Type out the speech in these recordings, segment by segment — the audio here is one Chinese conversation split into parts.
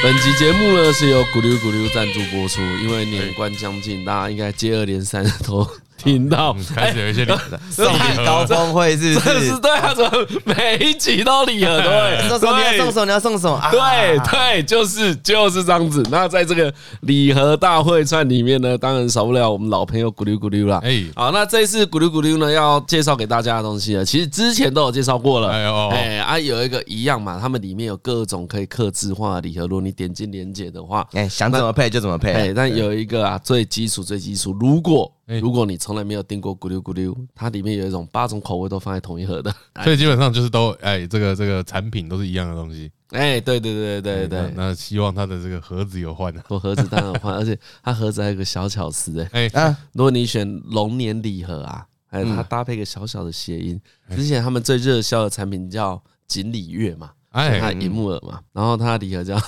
本集节目呢是由咕噜咕噜赞助播出，因为年关将近，大家应该接二连三的都。听到开始有一些礼盒，送礼高峰会是不是？是对啊，怎么每一集都礼盒？对，送什么？你要送什么？你要送什么？对对，就是就是这样子。那在这个礼盒大会串里面呢，当然少不了我们老朋友咕噜咕噜啦。哎，好，那这次咕噜咕噜呢要介绍给大家的东西呢，其实之前都有介绍过了。哎呦，哎啊，有一个一样嘛，他们里面有各种可以刻字化的礼盒，如果你点进链接的话，哎，想怎么配就怎么配。哎，但有一个啊，最基础最基础，如果如果你从来没有订过咕噜咕噜，它里面有一种八种口味都放在同一盒的，所以基本上就是都哎，这个这个产品都是一样的东西。哎，对对对对对，那希望它的这个盒子有换的，我盒子当然有换，而且它盒子还有个小巧思哎，哎，如果你选龙年礼盒啊，还有它搭配个小小的谐音，之前他们最热销的产品叫锦鲤月嘛，哎，它银木耳嘛，然后它的礼盒叫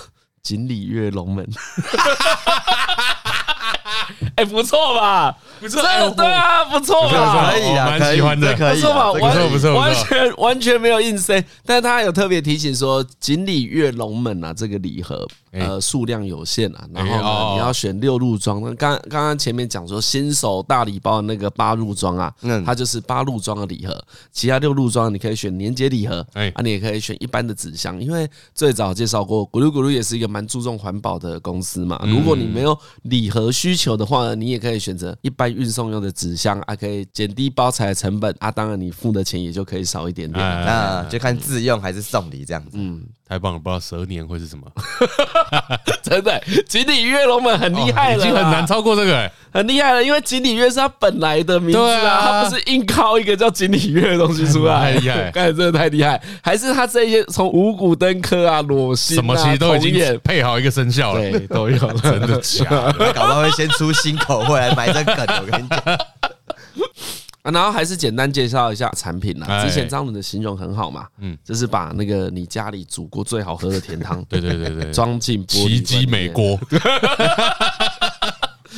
锦鲤月龙门。哎，不错吧？不错，对啊，不错吧？可以啊，蛮喜欢的，可以，不错吧？不错，不错，完全完全没有硬塞，但是他有特别提醒说，锦鲤跃龙门啊，这个礼盒呃数量有限啊，然后呢你要选六入装。那刚刚刚前面讲说新手大礼包的那个八入装啊，它就是八入装的礼盒，其他六入装你可以选年节礼盒，哎，啊，你也可以选一般的纸箱，因为最早介绍过，咕噜咕噜也是一个蛮注重环保的公司嘛。如果你没有礼盒需求的话呢，你也可以选择一般运送用的纸箱啊，可以减低包材的成本啊，当然你付的钱也就可以少一点点，那就看自用还是送礼这样子。嗯，太棒了，不知道蛇年会是什么？真的，锦鲤跃龙门很厉害了，已经很难超过这个，哎，很厉害了，因为锦鲤跃是他本来的名字啊，他不是硬靠一个叫锦鲤跃的东西出来，太厉害，刚才真的太厉害，还是他这些从五谷登科啊、裸心什么其实都已经配好一个生肖了，对，都有了，真的假的？搞不好会先出新口味来埋这梗，我跟你讲。啊，然后还是简单介绍一下产品啦。之前张伦的形容很好嘛，嗯，就是把那个你家里煮过最好喝的甜汤，对对对对，装进奇迹美锅。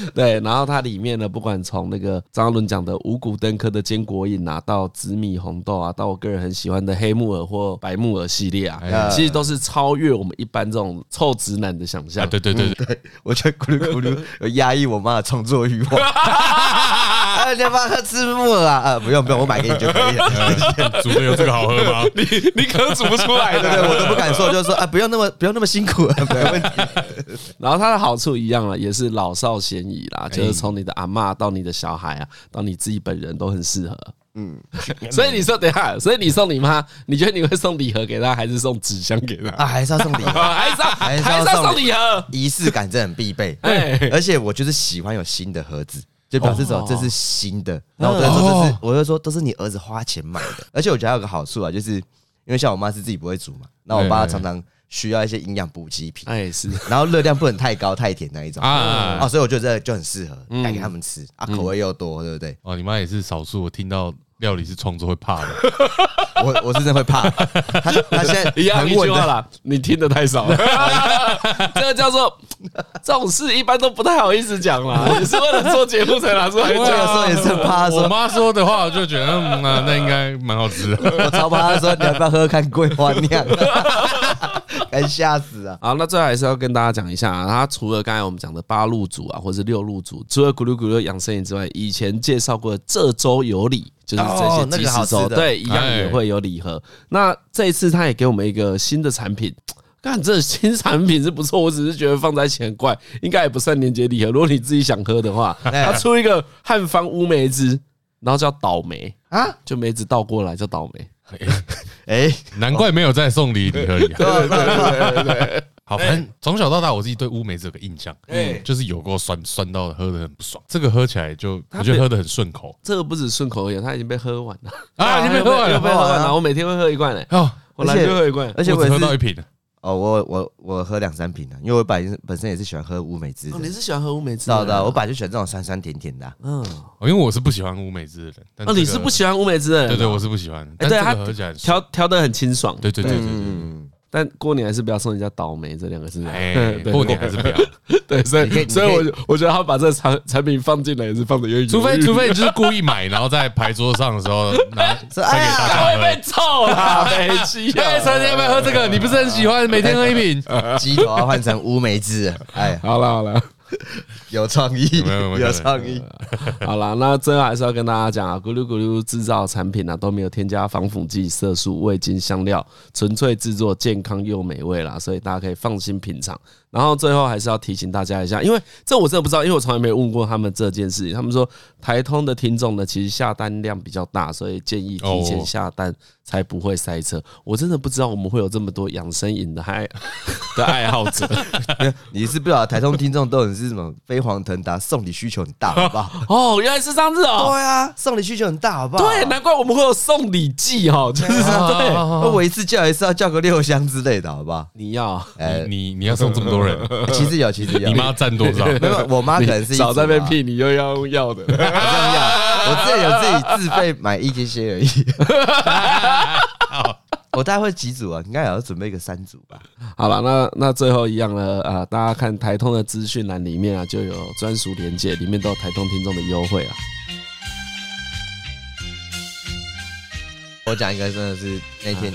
对，然后它里面呢，不管从那个张伦讲的五谷登科的坚果饮啊，到紫米红豆啊，到我个人很喜欢的黑木耳或白木耳系列啊，其实都是超越我们一般这种臭直男的想象。对对对对，我觉得咕噜咕噜有压抑我妈的创作欲望。你要不要喝吃木耳啊？呃，不用不用，我买给你就可以了。煮的有这个好喝吗？你你可能煮不出来，对不对？我都不敢说，就是说啊，不用那么不用那么辛苦，没问题。然后它的好处一样了，也是老少咸宜啦，就是从你的阿嬷到你的小孩啊，到你自己本人都很适合。嗯，所以你说等下，所以你送你妈，你觉得你会送礼盒给她，还是送纸箱给她？啊，还是要送礼盒，还是要 还是要送礼盒？仪式感真的很必备。哎，而且我就是喜欢有新的盒子。就表示说这是新的，然后我就说这是，我就说都是你儿子花钱买的，而且我觉得还有个好处啊，就是因为像我妈是自己不会煮嘛，那我爸常常需要一些营养补给品，哎是，然后热量不能太高太甜那一种啊，啊，所以我觉得这就很适合带给他们吃啊，口味又多，对不对？哦，你妈也是少数我听到。料理是创作会怕的，我我是真的会怕。他他现在 一样一句话啦，你听的太少了。这个叫做这种事一般都不太好意思讲啦，也是为了做节目才拿出来讲。有时候也是怕。我妈说的话，我就觉得嗯那那应该蛮好吃的。我超怕她说，你要不要喝喝看桂花酿？该吓死啊！好，那最后还是要跟大家讲一下啊，它除了刚才我们讲的八路组啊，或是六路组，除了咕噜咕噜养生饮之外，以前介绍过的这周有礼。就是这些即食粥，对，一样也会有礼盒。那这一次他也给我们一个新的产品，看这新产品是不错，我只是觉得放在一起很怪，应该也不算年节礼盒。如果你自己想喝的话，他出一个汉方乌梅汁，然后叫倒霉啊，就梅子倒过来叫倒梅。哎，难怪没有在送礼礼盒里。对对对对。好，反正从小到大，我自己对乌梅子有个印象，嗯，就是有过酸酸到喝的很不爽。这个喝起来就我觉得喝的很顺口。这个不止顺口而已，它已经被喝完了啊，已经被喝完了，被喝完了。我每天会喝一罐嘞，哦，我来就喝一罐，而且我只喝到一瓶。哦，我我我喝两三瓶的，因为我本身本身也是喜欢喝乌梅汁。哦，你是喜欢喝乌梅汁？知道的，我本来就喜欢这种酸酸甜甜的。嗯，因为我是不喜欢乌梅汁的人。哦，你是不喜欢乌梅汁的人？对对，我是不喜欢。但这个喝起来调调的很清爽。对对对对对。但过年还是不要送人家倒霉这两个字。哎，过年还是不要。对，所以所以我我觉得他把这产产品放进来也是放的有点，除非除非你就是故意买，然后在牌桌上的时候 拿分给大家会被臭啦，没机会。哎，陈姐要不要喝这个？你不是很喜欢每天喝一瓶？鸡头要换成乌梅汁。哎，好了好了。有创意，有创意。好了，那最后还是要跟大家讲啊，咕噜咕噜制造产品啊都没有添加防腐剂、色素、味精、香料，纯粹制作，健康又美味啦，所以大家可以放心品尝。然后最后还是要提醒大家一下，因为这我真的不知道，因为我从来没有问过他们这件事情。他们说台通的听众呢，其实下单量比较大，所以建议提前下单才不会塞车。我真的不知道我们会有这么多养生饮的爱 的爱好者。你是不知道台通听众都很是什么飞黄腾达，送礼需求很大，好不好？哦，原来是这样子哦。对啊，送礼需求很大，好不好？对，难怪我们会有送礼季哦，就是对。我一次叫一次要叫个六箱之类的，好不好？你要，哎，你你要送这么多。其实有，其实有。你妈占多少？没有，我妈可能是少在那边屁，你又要用药的。我自己有自己自费买一些些而已。我大概会几组啊？应该也要准备个三组吧。好了，那那最后一样呢啊！大家看台通的资讯栏里面啊，就有专属连结，里面都有台通听众的优惠啊。我讲一个，真的是那天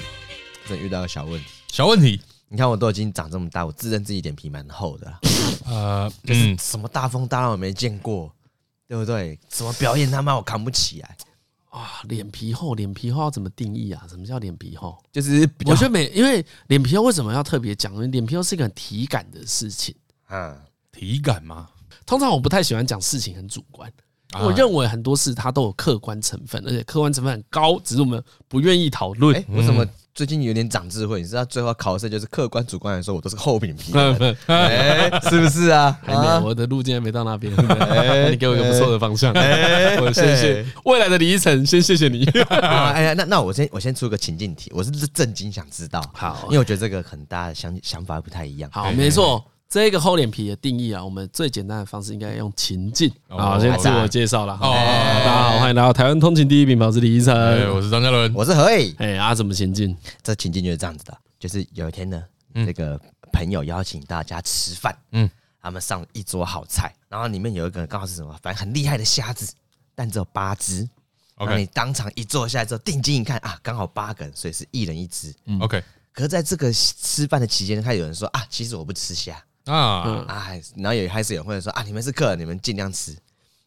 真遇到个小问题，小问题。你看我都已经长这么大，我自认自己脸皮蛮厚的，呃，就是什么大风大浪我没见过，对不对？什么表演他妈我扛不起来啊！脸皮厚，脸皮厚要怎么定义啊？什么叫脸皮厚？就是我觉得每因为脸皮厚为什么要特别讲？因为脸皮厚是一个很体感的事情嗯，体感吗？通常我不太喜欢讲事情很主观，我认为很多事它都有客观成分，而且客观成分很高，只是我们不愿意讨论。为什么？最近有点长智慧，你知道最后考试就是客观主观来说，我都是厚饼皮，是不是啊？还没有，我的路径还没到那边。你给我一个不错的方向，我谢谢未来的李依晨，先谢谢你。哎呀，那那我先我先出个情境题，我是震惊想知道，好，因为我觉得这个很大的想想法不太一样。好，没错。这个厚脸皮的定义啊，我们最简单的方式应该用情境。好，先自我介绍了。哦，大家好，欢迎来到台湾通勤第一品牌，我是李医生，我是张嘉伦，我是何以。哎，啊，怎么情境？这情境就是这样子的，就是有一天呢，这个朋友邀请大家吃饭，嗯，他们上了一桌好菜，然后里面有一个刚好是什么，反正很厉害的虾子，但只有八只。OK，你当场一坐下来之后，定睛一看啊，刚好八个人，所以是一人一只。OK，可是在这个吃饭的期间，他有人说啊，其实我不吃虾。啊啊！然后也开始有人会说啊，你们是客人，你们尽量吃。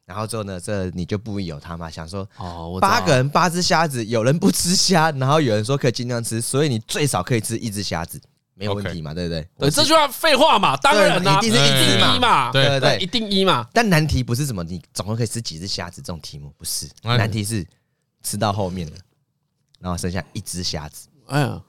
然后之后呢，这你就不疑有他嘛，想说哦，八个人八只虾子，有人不吃虾，然后有人说可以尽量吃，所以你最少可以吃一只虾子，没有问题嘛，对不对？对，这句话废话嘛，当然一定是一定一嘛，对对对，一定一嘛。但难题不是什么你总共可以吃几只虾子这种题目，不是，难题是吃到后面了，然后剩下一只虾子。哎呀。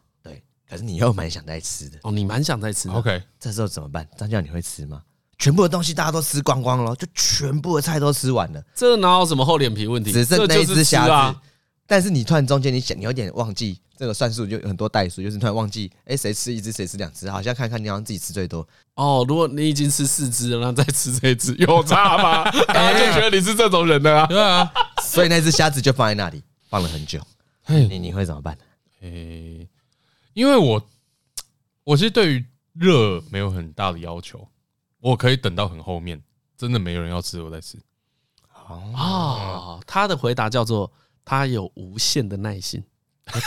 可是你又蛮想再吃的哦，你蛮想再吃的。OK，这时候怎么办？张教你会吃吗？全部的东西大家都吃光光了，就全部的菜都吃完了，这哪有什么厚脸皮问题？只剩那一只虾子。但是你突然中间你想，你有点忘记这个算术，就有很多代数，就是突然忘记，哎，谁吃一只，谁吃两只？好像看看你好像自己吃最多哦。如果你已经吃四只了，然后再吃这一只，有差吗？大家就觉得你是这种人的啊。对啊，所以那只虾子就放在那里，放了很久。你你会怎么办呢？诶，因为我。我其实对于热没有很大的要求，我可以等到很后面，真的没有人要吃我再吃。哦，他的回答叫做他有无限的耐心。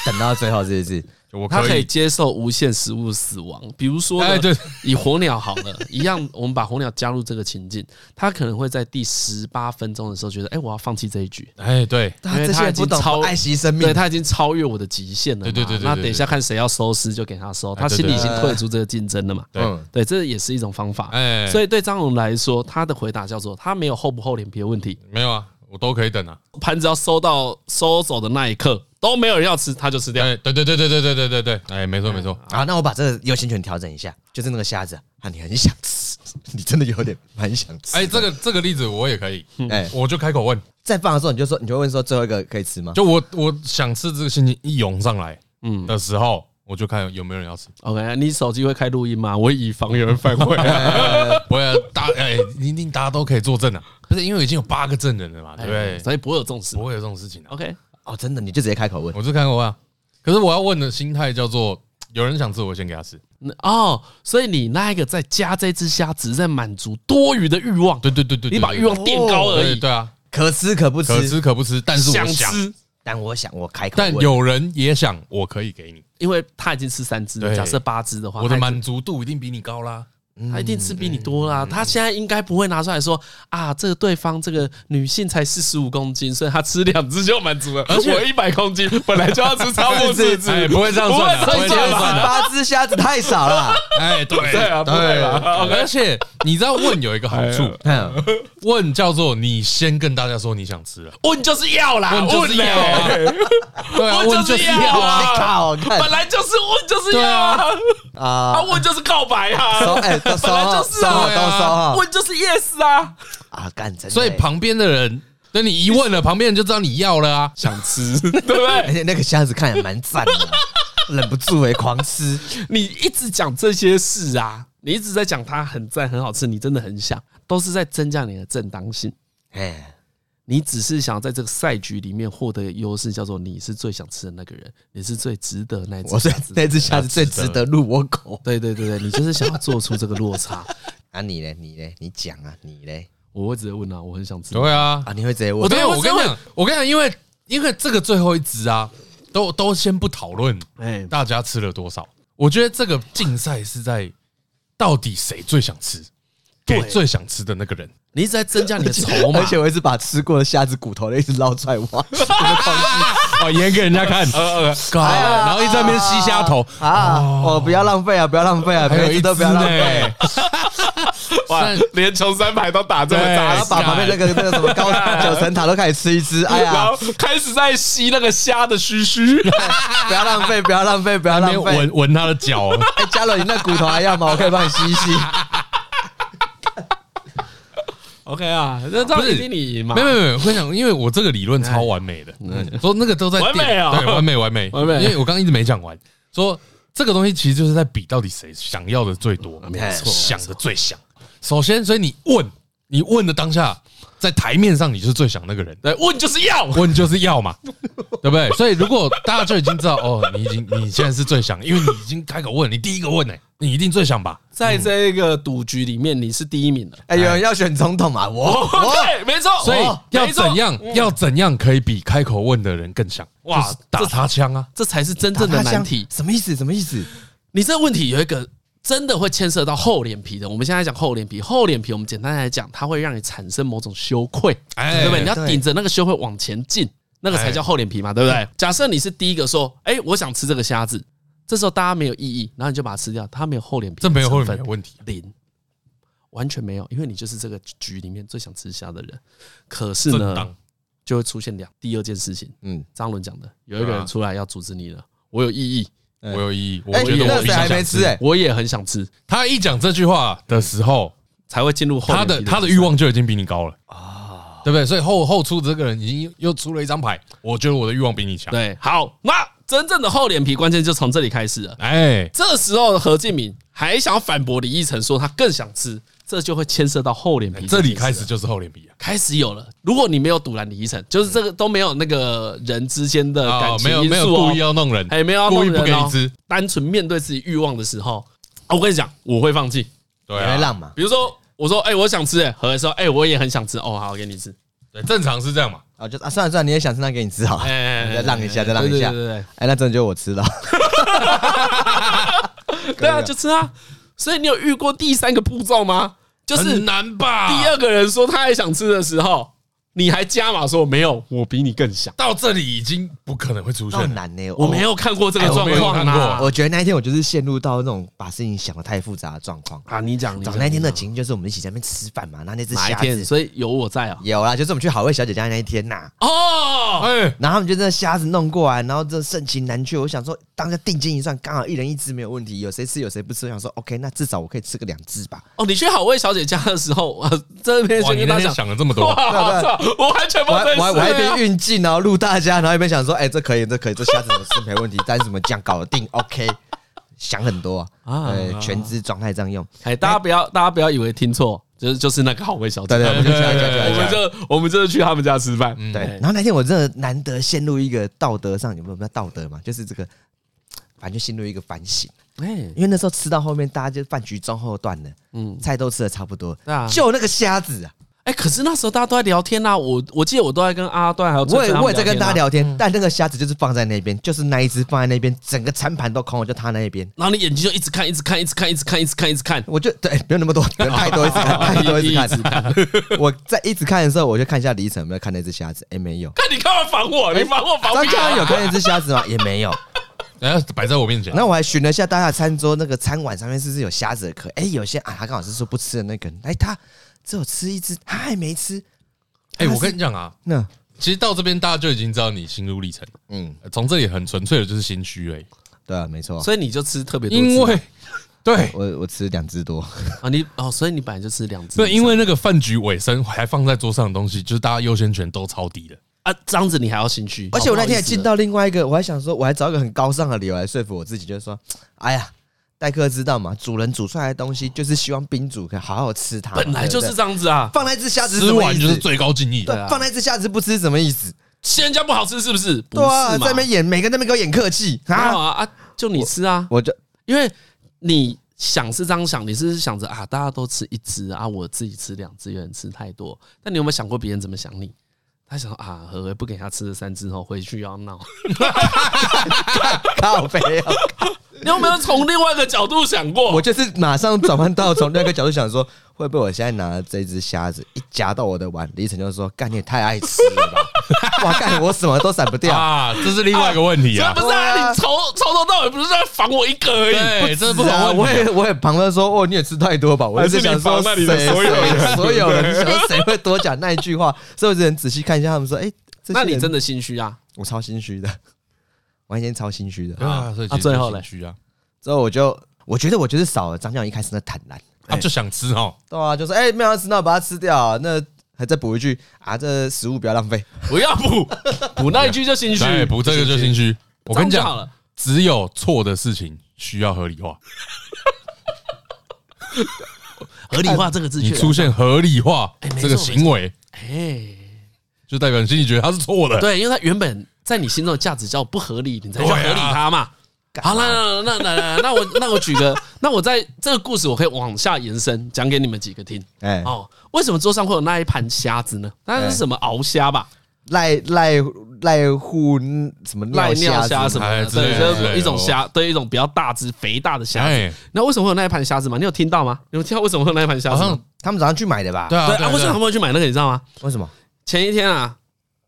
等到最后是不是？他可以接受无限食物死亡，比如说，哎，对，以火鸟好了，一样，我们把火鸟加入这个情境，他可能会在第十八分钟的时候觉得，哎，我要放弃这一局，哎，对，因为他已经超爱惜生命，对他已经超越我的极限了，对对对，那等一下看谁要收尸就给他收，他心里已经退出这个竞争了嘛，对。对，这也是一种方法，哎，所以对张龙来说，他的回答叫做他没有厚不厚脸皮的问题，没有啊。我都可以等啊，盘子要收到收走的那一刻都没有人要吃，他就吃掉。对对对对对对对对对，哎，没错没错。啊，那我把这个优先权调整一下，就是那个虾子啊，你很想吃，你真的有点蛮想吃。哎，这个这个例子我也可以，哎，我就开口问，在放的时候你就说，你就问说最后一个可以吃吗？就我我想吃这个心情一涌上来，嗯的时候，我就看有没有人要吃。OK，你手机会开录音吗？我以防有人反悔。不会，大哎，一定大家都可以作证啊。不是因为已经有八个证人了嘛，对不对？所以不会有这种事，不会有这种事情。OK，哦，真的，你就直接开口问，我是开口问。可是我要问的心态叫做，有人想吃，我先给他吃。哦，所以你那一个在加这只虾，只是在满足多余的欲望。对对对对，你把欲望垫高而已。对啊，可吃可不吃，可吃可不吃，但是我想吃，但我想我开口。但有人也想，我可以给你，因为他已经吃三只了。假设八只的话，我的满足度一定比你高啦。他一定吃比你多啦，他现在应该不会拿出来说啊，这个对方这个女性才四十五公斤，所以他吃两只就满足了。而且我一百公斤，本来就要吃超过四只，不会这样算的，不会这样算的。八只虾子太少了，哎，对对啊，对啊。而且你知道问有一个好处，问叫做你先跟大家说你想吃了，问就是要啦，问就是要，对啊，问就是要啊，本来就是问就是要啊，啊，问就是告白啊。本来就是啊，问就是 yes 啊啊，干真。所以旁边的人，等你一问了，旁边人就知道你要了啊，想吃，对不对？而且那个虾子看起来蛮赞的，忍不住哎，狂吃。你一直讲这些事啊，你一直在讲它很赞很好吃，你真的很想，都是在增加你的正当性。哎。你只是想在这个赛局里面获得优势，叫做你是最想吃的那个人，你是最值得那只虾子，那只虾子最值得入我口。对对对对，你就是想要做出这个落差。啊，你嘞，你嘞，你讲啊，你嘞，我会直接问啊，我很想吃。对啊，啊，你会直接问？我跟你讲，我跟你讲，因为因为这个最后一只啊，都都先不讨论，哎，大家吃了多少？我觉得这个竞赛是在到底谁最想吃。给最想吃的那个人，你一直在增加你的筹码，而且我一直把吃过的虾子骨头一直捞出来挖，哦，演给人家看，然后一直在那边吸虾头。啊，哦，不要浪费啊，不要浪费啊，还有一都不要浪费，哇，连穷三排都打这么大，然后把旁边那个那个什么高 九层塔都开始吃一吃，哎呀，开始在吸那个虾的须须，不要浪费，不要浪费，不要浪费，闻闻他的脚，哎，嘉伦，你那骨头还要吗？我可以帮你吸一吸。OK 啊，那这样一定你赢吗？没有没有没有，我想，因为我这个理论超完美的，说那个都在完美啊，对，完美完美完美，因为我刚刚一直没讲完，说这个东西其实就是在比到底谁想要的最多，没错，想的最想。首先，所以你问，你问的当下。在台面上，你就是最想那个人。对，问就是要，问就是要嘛，对不对？所以如果大家就已经知道，哦，你已经你现在是最想，因为你已经开口问，你第一个问呢，你一定最想吧？在这个赌局里面，你是第一名的。哎，有人要选总统啊？我，对，没错。所以要怎样？要怎样可以比开口问的人更想？哇，打他枪啊！这才是真正的难题。什么意思？什么意思？你这个问题有一个。真的会牵涉到厚脸皮的。我们现在讲厚脸皮，厚脸皮，我们简单来讲，它会让你产生某种羞愧，对不对？你要顶着那个羞愧往前进，那个才叫厚脸皮嘛，对不对？假设你是第一个说，哎，我想吃这个虾子，这时候大家没有异议，然后你就把它吃掉，它没有厚脸皮，这没有厚脸皮的问题，零，完全没有，因为你就是这个局里面最想吃虾的人。可是呢，就会出现两第二件事情，嗯，张伦讲的，有一个人出来要阻止你了，我有异议。我有异议，我觉得我比较想吃，我也很想吃。他一讲这句话的时候，才会进入后他的他的欲望就已经比你高了啊，对不对？所以后后出的这个人已经又出了一张牌，我觉得我的欲望比你强。对，好，那真正的厚脸皮关键就从这里开始了。哎，这时候的何敬敏还想反驳李义成，说他更想吃。这就会牵涉到厚脸皮，这里开始就是厚脸皮啊，开始有了。如果你没有堵拦李依晨，就是这个都没有那个人之间的感情因素，没有没有故意要弄人，还没有要弄人，故意不给你吃，单纯面对自己欲望的时候，我跟你讲，我会放弃，对啊，浪嘛。比如说，我说，哎，我想吃，哎，何来说，哎，我也很想吃，哦，好，我给你吃，对，正常是这样嘛。啊，就啊，算了算了，你也想吃，那给你吃好，再让一下，再让一下，对对对，哎，那真的就我吃了，对啊，就吃啊。所以你有遇过第三个步骤吗？就是难吧？第二个人说他也想吃的时候，你还加码说没有，我比你更想。到这里已经不可能会出现很难呢。我没有看过这个状况啊。我觉得那一天我就是陷入到那种把事情想得太复杂的状况啊。你讲，讲那天的情就是我们一起在那边吃饭嘛，那那只虾子，所以有我在啊。有啦，就是我们去好味小姐家那一天呐。哦，哎然后他们就那虾子弄过来，然后这盛情难却。我想说，当下定睛一算，刚好一人一只没有问题。有谁吃有谁不吃？我想说，OK，那至少我可以吃个两只吧。哦，你去好味小姐家的时候，我 这边先跟大家想了这么多，我完全不。我还我还一边运镜，然后录大家，然后一边想说，哎，这可以，这可以，这虾子怎么吃没问题，但是怎么酱搞得定，OK，想很多啊，全知状态这样用，哎，大家不要，大家不要以为听错，就是就是那个好味小姐，对对，我们就我们就我们就是去他们家吃饭，对。然后那天我真的难得陷入一个道德上有没有道德嘛？就是这个，反正就陷入一个反省。哎，因为那时候吃到后面，大家就饭局中后段了，嗯，菜都吃的差不多，啊。就那个虾子啊，哎，可是那时候大家都在聊天呐，我我记得我都在跟阿段还有我也我也在跟大家聊天，嗯但那个虾子就是放在那边，就是那一只放在那边，整个餐盘都空了，就他那一边，然后你眼睛就一直看，一直看，一直看，一直看，一直看，一直看，我就对，不用那么多，不 用太多，一直看，太多一直看。我在一直看的时候，我就看一下李晨有没有看那只虾子，哎，没有。看你干嘛防我？你防我防张嘉有看那只虾子吗？也没有。然后摆在我面前，那我还寻了一下大家的餐桌，那个餐碗上面是不是有虾子的壳？哎，有些啊，他刚好是说不吃的那个，哎，他只有吃一只，他还没吃。哎，我跟你讲啊，那。其实到这边大家就已经知道你心路历程，嗯，从这里很纯粹的就是心虚而已，对啊，没错。所以你就吃特别多，因为对，我我吃两只多。啊，你哦，所以你本来就吃两只，对，因为那个饭局尾声还放在桌上的东西，就是大家优先权都超低的。啊，这样子你还要心虚，而且我那天还进到另外一个，我还想说，我还找一个很高尚的理由来说服我自己，就是说，哎呀，待客知道嘛，主人煮出来的东西就是希望宾主可以好好吃它，本来就是这样子啊，放那只虾子吃完就是最高敬意，对，放那只虾子不吃什么意思？嫌人家不好吃是不是？对啊，在那边演，每个人在那边给我演客气啊。啊，就你吃啊，我就因为你想是这样想，你是想着啊，大家都吃一只啊，我自己吃两只，有人吃太多，但你有没有想过别人怎么想你？他想说啊，何为不给他吃了三只后回去要闹，靠背啊！你有没有从另外一个角度想过？我就是马上转换到从另外一个角度想说，会不会我现在拿这只虾子一夹到我的碗，李晨就说：“干你也太爱吃了吧！” 哇，干我什么都闪不掉啊！这是另外一个问题啊！不是啊，你从从头到尾不是在防我一个而已，对，这是不同问题。我也我也旁边说：“哦，你也吃太多吧？”我也是想说，谁所有人所有人说谁会多讲那一句话？所以我只能仔细看一下他们说：“哎，那你真的心虚啊？我超心虚的，我那天超心虚的啊！所以最后呢，虚啊。”之后我就我觉得我就是少了张教一开始的坦然，他就想吃哦，对啊，就说哎，没有吃，那我把它吃掉，那还再补一句啊，这食物不要浪费，不要补补那一句就心虚，补这个就心虚。我跟你讲，只有错的事情需要合理化，合理化这个字，你出现合理化这个行为，哎，就代表你心里觉得它是错的，对，因为它原本在你心中的价值叫不合理，你才去合理它嘛。好，那那那那那我那我举个，那我在这个故事我可以往下延伸，讲给你们几个听。哎哦，为什么桌上会有那一盘虾子呢？那是什么鳌虾吧？赖赖赖户什么赖尿虾什么的？对，就是一种虾，对，一种比较大只、肥大的虾子。那为什么会有那一盘虾子吗？你有听到吗？你有听到为什么会有那一盘虾子？好像他们早上去买的吧？对啊，对啊。为什么他们会去买那个？你知道吗？为什么？前一天啊。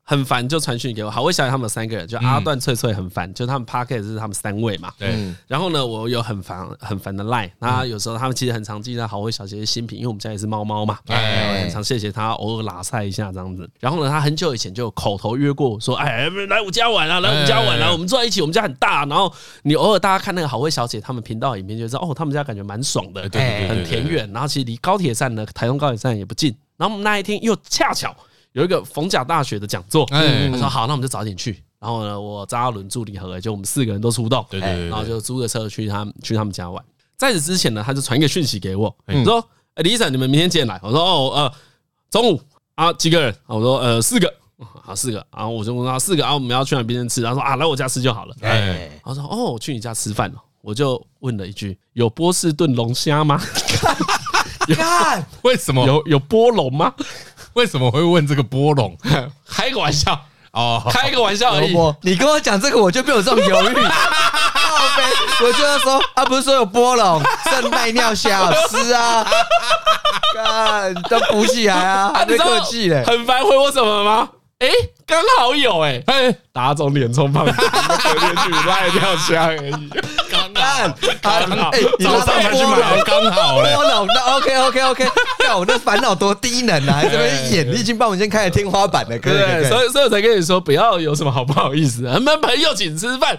很烦就传讯给我，好，我小姐他们三个人，就阿段、翠翠很烦，就他们 p a r k e t 是他们三位嘛。对。然后呢，我有很烦很烦的 line，，那有时候他们其实很常记得好味小姐的新品，因为我们家也是猫猫嘛，哎，很常谢谢他偶尔拉塞一下这样子。然后呢，他很久以前就有口头约过说，哎，来我家玩啊，来我们家玩啊，我们坐在一起，我们家很大。然后你偶尔大家看那个好味小姐他们频道影片，就知道哦，他们家感觉蛮爽的，对，很田园。然后其实离高铁站呢，台东高铁站也不近。然后我们那一天又恰巧。有一个逢甲大学的讲座，他说好，那我们就早点去。然后呢，我张阿伦、助理和就我们四个人都出动，对对对，然后就租个车去他们去他们家玩。在此之前呢，他就传一个讯息给我，说：“哎，李婶，你们明天几点来？”我说：“哦，呃，中午啊，几个人？”我说：“呃，四个。”好，四个。然后我就问他四个啊，我们要去哪边吃？他说：“啊，来我家吃就好了。”哎，他说：“哦，我去你家吃饭了。”我就问了一句：“有波士顿龙虾吗？” 看，为什么有有波龙吗？为什么会问这个波龙？开个玩笑哦，开个玩笑而已。你跟我讲这个，我就没有这种犹豫。我就要说，啊，不是说有波龙，是赖尿虾好吃啊！看都补起来啊，还没客气嘞。很烦，回我什么吗？哎，刚好有哎哎，打肿脸充胖子，特别去赖尿虾而已。刚刚好，你早上去买刚好嘞。波龙，那 OK OK OK。看我那烦恼多低能啊！还这边演，你已经帮我先开了天花板了，可以。所以所以我才跟你说，不要有什么好不好意思，我们朋友请吃饭，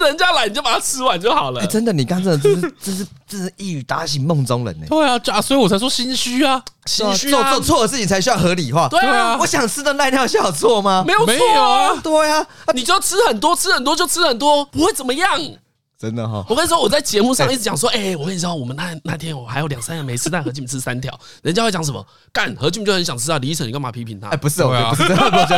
人家来你就把它吃完就好了。真的，你刚真的这是 这是这是一语打醒梦中人呢。对啊，啊，所以我才说心虚啊，心虚啊，做做错的事情才需要合理化。对啊，我想吃的赖尿虾有错吗？没有错啊，对啊，你就吃很多，吃很多就吃很多，不会怎么样。真的哈！我跟你说，我在节目上一直讲说，哎，我跟你说，我们那那天我还有两三个没吃，但何俊吃三条，人家会讲什么？干何俊就很想吃啊！李依晨，你干嘛批评他？哎，不是，我不是，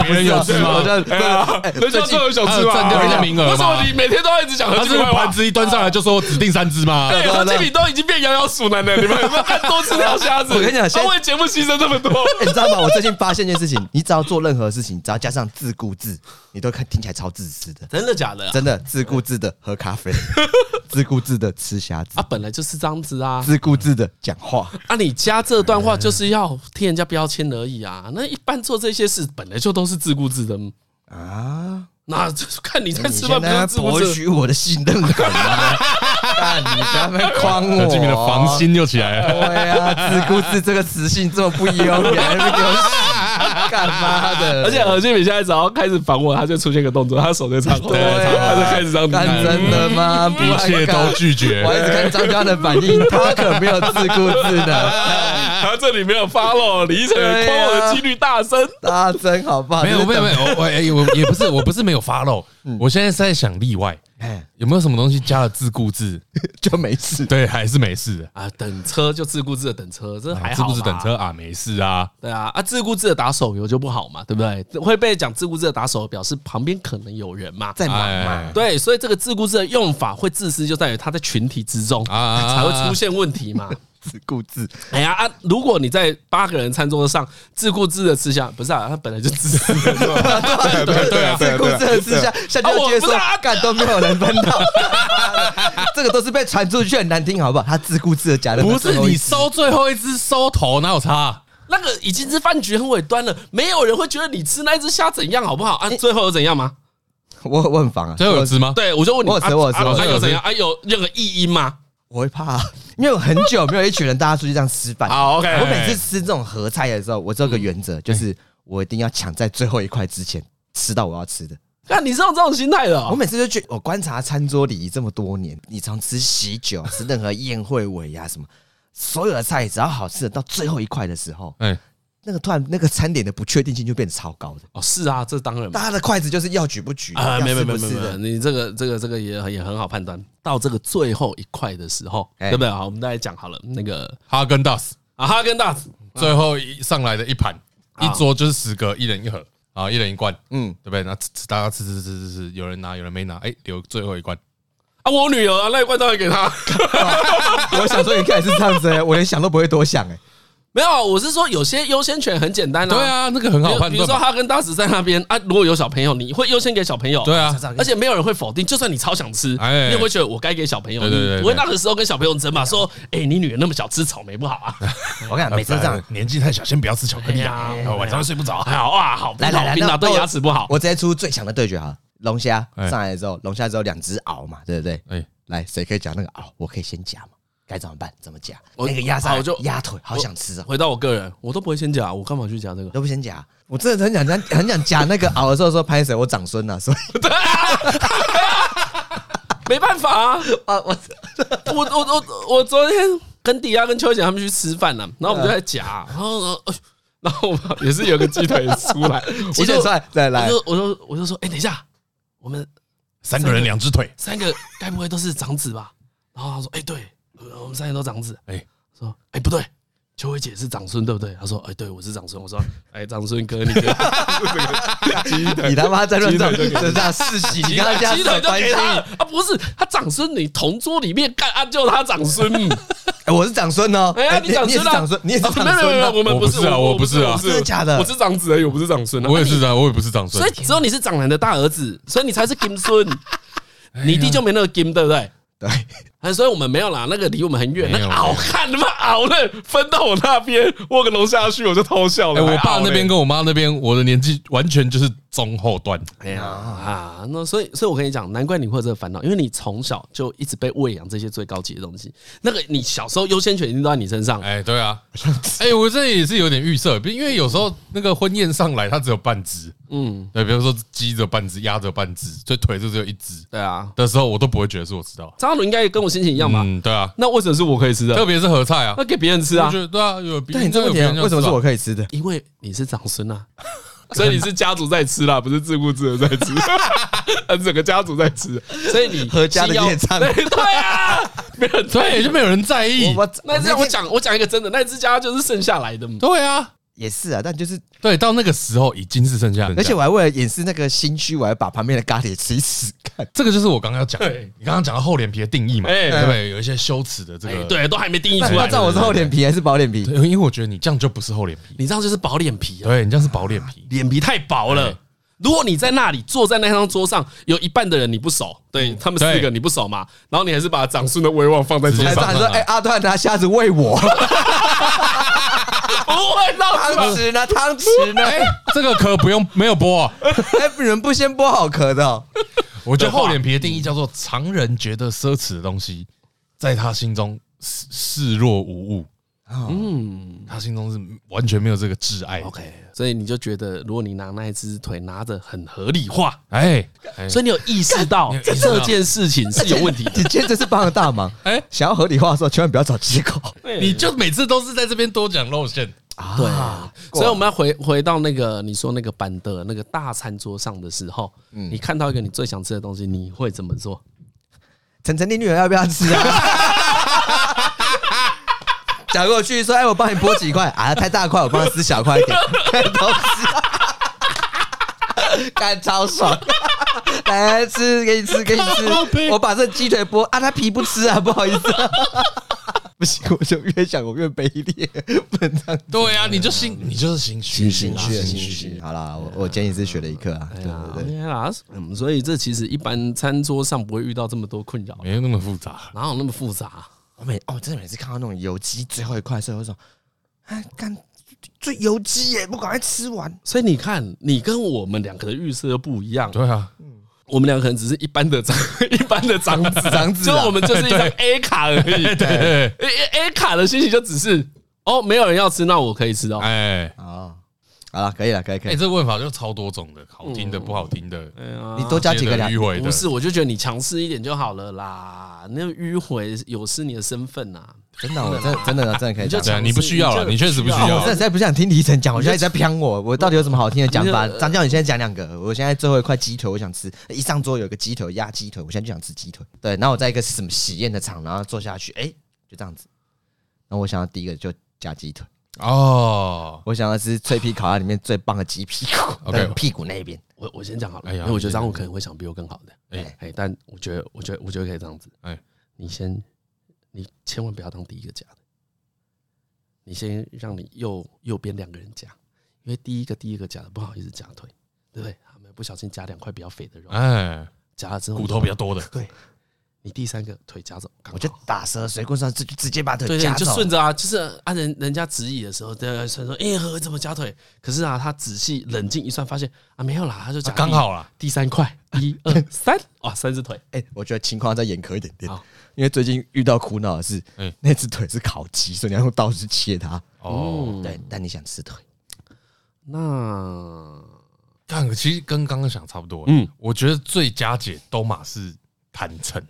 别人有吃吗？人家说有想吃吗？占掉人家名额吗？为什么你每天都要一直讲何俊？盘子一端上来就说指定三只吗？对，何俊你都已经变摇摇鼠男了，你们有没有看多吃条虾子？我跟你讲，他为节目牺牲这么多，你知道吗？我最近发现一件事情，你只要做任何事情，只要加上自顾自，你都看听起来超自私的。真的假的？真的，自顾自的喝咖啡。自顾自的吃虾子啊，本来就是这样子啊。自顾自的讲话啊，你加这段话就是要贴人家标签而已啊。那一般做这些事本来就都是自顾自的啊。那看你在吃饭，不要博取我的信任感啊！看你在那边诓我，这边的防心又起来了。对啊，自顾自这个词性这么不优，雅给我。干妈的？而且何俊敏现在只要开始烦我，他就出现个动作，他手就长，对，他就开始这样干。真的吗？一切都拒绝。我一直看张家的反应，他可没有自顾自的。他这里没有 follow，李晨诓我的几率大增，大增，好不好？没有，没有，没有，我我也不是，我不是没有 follow，我现在是在想例外。哎，有没有什么东西加了自顾自 就没事？对，还是没事啊？等车就自顾自的等车，这还好。自顾自等车啊，没事啊。对啊，啊，自顾自的打手游就不好嘛，对不对？会被讲自顾自的打手游，表示旁边可能有人嘛，在忙嘛。对，所以这个自顾自的用法会自私，就在于他在群体之中啊，才会出现问题嘛。自顾自，哎呀啊！如果你在八个人餐桌上自顾自的吃下，不是啊，他本来就自私，对对对啊，自顾自的吃下，下就接受干都没有人分到，这个都是被传出去很难听，好不好？他自顾自的夹的，不是你收最后一只收头哪有差？那个已经是饭局很尾端了，没有人会觉得你吃那只虾怎样，好不好？啊，最后又怎样吗？我我很烦啊，最后有吃吗？对，我就问你，我吃我吃，啊有怎样？啊有任何异音吗？我会怕，因为我很久没有一群人大家出去这样吃饭。好，OK。我每次吃这种合菜的时候，我这个原则就是我一定要抢在最后一块之前吃到我要吃的。那你是用这种心态的？我每次就觉得，我观察餐桌礼仪这么多年，你常吃喜酒、吃任何宴会尾呀什么，所有的菜只要好吃的到最后一块的时候，哎。那个突然，那个餐点的不确定性就变得超高的哦。是啊，这当然，大家的筷子就是要举不举啊？没没没没没，你这个这个这个也也很好判断。到这个最后一块的时候，对不对？好，我们大家讲好了，那个哈根达斯啊，哈根达斯最后一上来的一盘，一桌就是十个，一人一盒啊，一人一罐，嗯，对不对？那吃大家吃吃吃吃吃，有人拿，有人没拿，哎，留最后一罐啊，我女儿啊那一罐都会给她。我想说，你看是这样子，我连想都不会多想哎。没有，我是说有些优先权很简单啊。对啊，那个很好判断。比如说哈根达斯在那边啊，如果有小朋友，你会优先给小朋友。对啊，而且没有人会否定，就算你超想吃，你也会觉得我该给小朋友。对对对，不会那个时候跟小朋友争嘛，说，哎，你女儿那么小，吃草莓不好啊？我跟你讲，每次这样，年纪太小，先不要吃巧克力啊，晚上睡不着。好啊，好，来来来，那对牙齿不好。我直接出最强的对决哈，龙虾上来之后，龙虾只有两只螯嘛，对不对？哎，来，谁可以夹那个螯？我可以先夹嘛。该怎么办？怎么夹？那个鸭菜，我就鸭腿，好想吃啊！回到我个人，我都不会先夹，我干嘛去夹这个？都不先夹，我真的很想夹，很想夹那个熬的时候说拍谁？我长孙呐，所以没办法啊！啊，我我我我我昨天跟迪亚跟秋姐他们去吃饭呢，然后我们就在夹，然后然后然后也是有个鸡腿出来，鸡腿出来再来，我就我就我就说，哎，等一下，我们三个人两只腿，三个该不会都是长子吧？然后他说，哎，对。我们三个都长子，哎，说，哎，不对，秋薇姐是长孙，对不对？他说，哎，对，我是长孙。我说，哎，长孙哥，你这个你他妈在乱讲，这样世袭，你看他家鸡腿就给他啊？不是，他长孙，你同桌里面干啊，就他长孙。哎，我是长孙哦。哎呀，你长孙，长孙，你也是长孙。没有没有，我们不是啊，我不是啊，真的假的？我是长子而已，我不是长孙啊。我也是啊，我也不是长孙。所以只有你是长男的大儿子，所以你才是金孙。你弟就没那个金，对不对？对，所以我们没有啦，那个离我们很远，那个熬看他妈熬了，分到我那边，我个楼下去，我就偷笑了。我爸那边跟我妈那边，我的年纪完全就是中后段。哎呀啊，那所以，所以我跟你讲，难怪你会有这个烦恼，因为你从小就一直被喂养这些最高级的东西。那个你小时候优先权一定都在你身上。哎，对啊，哎，我这也是有点预设，因为有时候那个婚宴上来，它只有半只。嗯，对，比如说鸡只有半只，鸭只有半只，所以腿就只有一只。对啊，的时候我都不会觉得是我知道。张翰伦应该跟我心情一样嘛？嗯，对啊。那为什么是我可以吃的？特别是合菜啊，那给别人吃啊？对啊，有。但你这个问题为什么是我可以吃的？因为你是长孙啊。所以你是家族在吃啦，不是自顾自的在吃，整个家族在吃，所以你和家的夜餐，对啊，没有对，就没有人在意。那这样我讲，我讲一个真的，那只家就是剩下来的嘛。对啊。也是啊，但就是对，到那个时候已经是剩下，而且我还为了掩饰那个心虚，我还把旁边的咖喱吃一吃。看，这个就是我刚刚要讲的。你刚刚讲到厚脸皮的定义嘛？对不对？有一些羞耻的这个，对，都还没定义出来。那这样我是厚脸皮还是薄脸皮？因为我觉得你这样就不是厚脸皮，你这样就是薄脸皮。对，你这样是薄脸皮，脸皮太薄了。如果你在那里坐在那张桌上，有一半的人你不熟，对他们四个你不熟嘛，然后你还是把长孙的威望放在桌上，说：“哎，阿段拿虾子喂我。”不会汤匙呢？汤匙呢？哎，这个壳不用，没有剥。哎，人不先剥好壳的。我觉得厚脸皮的定义叫做常人觉得奢侈的东西，在他心中视视若无物。嗯，他心中是完全没有这个挚爱。OK，所以你就觉得，如果你拿那一只腿拿着很合理化，哎，所以你有意识到这件事情是有问题。你今天这是帮了大忙。哎，想要合理化的时候，千万不要找借口。你就每次都是在这边多讲露馅啊。对，所以我们要回回到那个你说那个板的那个大餐桌上的时候，你看到一个你最想吃的东西，你会怎么做？晨晨，你女儿要不要吃啊？讲过去说，哎，我帮你剥几块。啊，太大块，我帮你撕小块一点，都吃，干超爽，来吃，给你吃，给你吃，我把这鸡腿剥啊，他皮不吃啊，不好意思，不行，我就越想我越卑劣，不能这样。对啊，你就心，你就是心虚，心虚，心虚。好了，我我今天是学了一课啊，对对对，嗯，所以这其实一般餐桌上不会遇到这么多困扰，没有那么复杂，哪有那么复杂？我每哦，真的每次看到那种油鸡最后一块的时候，我说：“哎，干最油鸡耶，不赶快吃完。”所以你看，你跟我们两个的预设又不一样。对啊，嗯，我们两个可能只是一般的长，一般的长子，长子，就我们就是一张 A 卡而已。对对，A 卡的心情就只是哦，没有人要吃，那我可以吃哦。哎，啊。好了，可以了，可以可以。哎，这个问法就超多种的，好听的、不好听的。你多加几个迂回。不是，我就觉得你强势一点就好了啦。那个迂回有失你的身份呐。真的，真真的真的可以讲。你不需要了，你确实不需要。我现在不想听李晨讲，我现在在骗我。我到底有什么好听的讲法？张教，你现在讲两个。我现在最后一块鸡腿，我想吃。一上桌有个鸡腿，鸭鸡腿，我现在就想吃鸡腿。对，然后我在一个什么喜宴的场，然后坐下去，哎，就这样子。然后我想要第一个就加鸡腿。哦，我想要吃脆皮烤鸭里面最棒的鸡屁股，OK，屁股那边。我我先讲好了，因为我觉得张武可能会想比我更好的，哎。哎，但我觉得我觉得我觉得可以这样子，哎，你先，你千万不要当第一个夹的，你先让你右右边两个人夹，因为第一个第一个夹的不好意思夹腿，对不对？他们不小心夹两块比较肥的肉，哎，夹了之后骨头比较多的，对。你第三个腿夹走，我就打蛇随棍上，直直接把腿夹走，就顺着啊，就是按人人家指引的时候，在说，哎，何怎么夹腿？可是啊，他仔细冷静一算，发现啊，没有啦，他就夹刚好啦，第三块，一 二三，哇，三只腿。哎，我觉得情况再严苛一点点，因为最近遇到苦恼的是，嗯那只腿是烤鸡，所以你要用刀去切它。哦，对，但你想吃腿，那看，其实跟刚刚想差不多。嗯，我觉得最佳解都马是坦诚。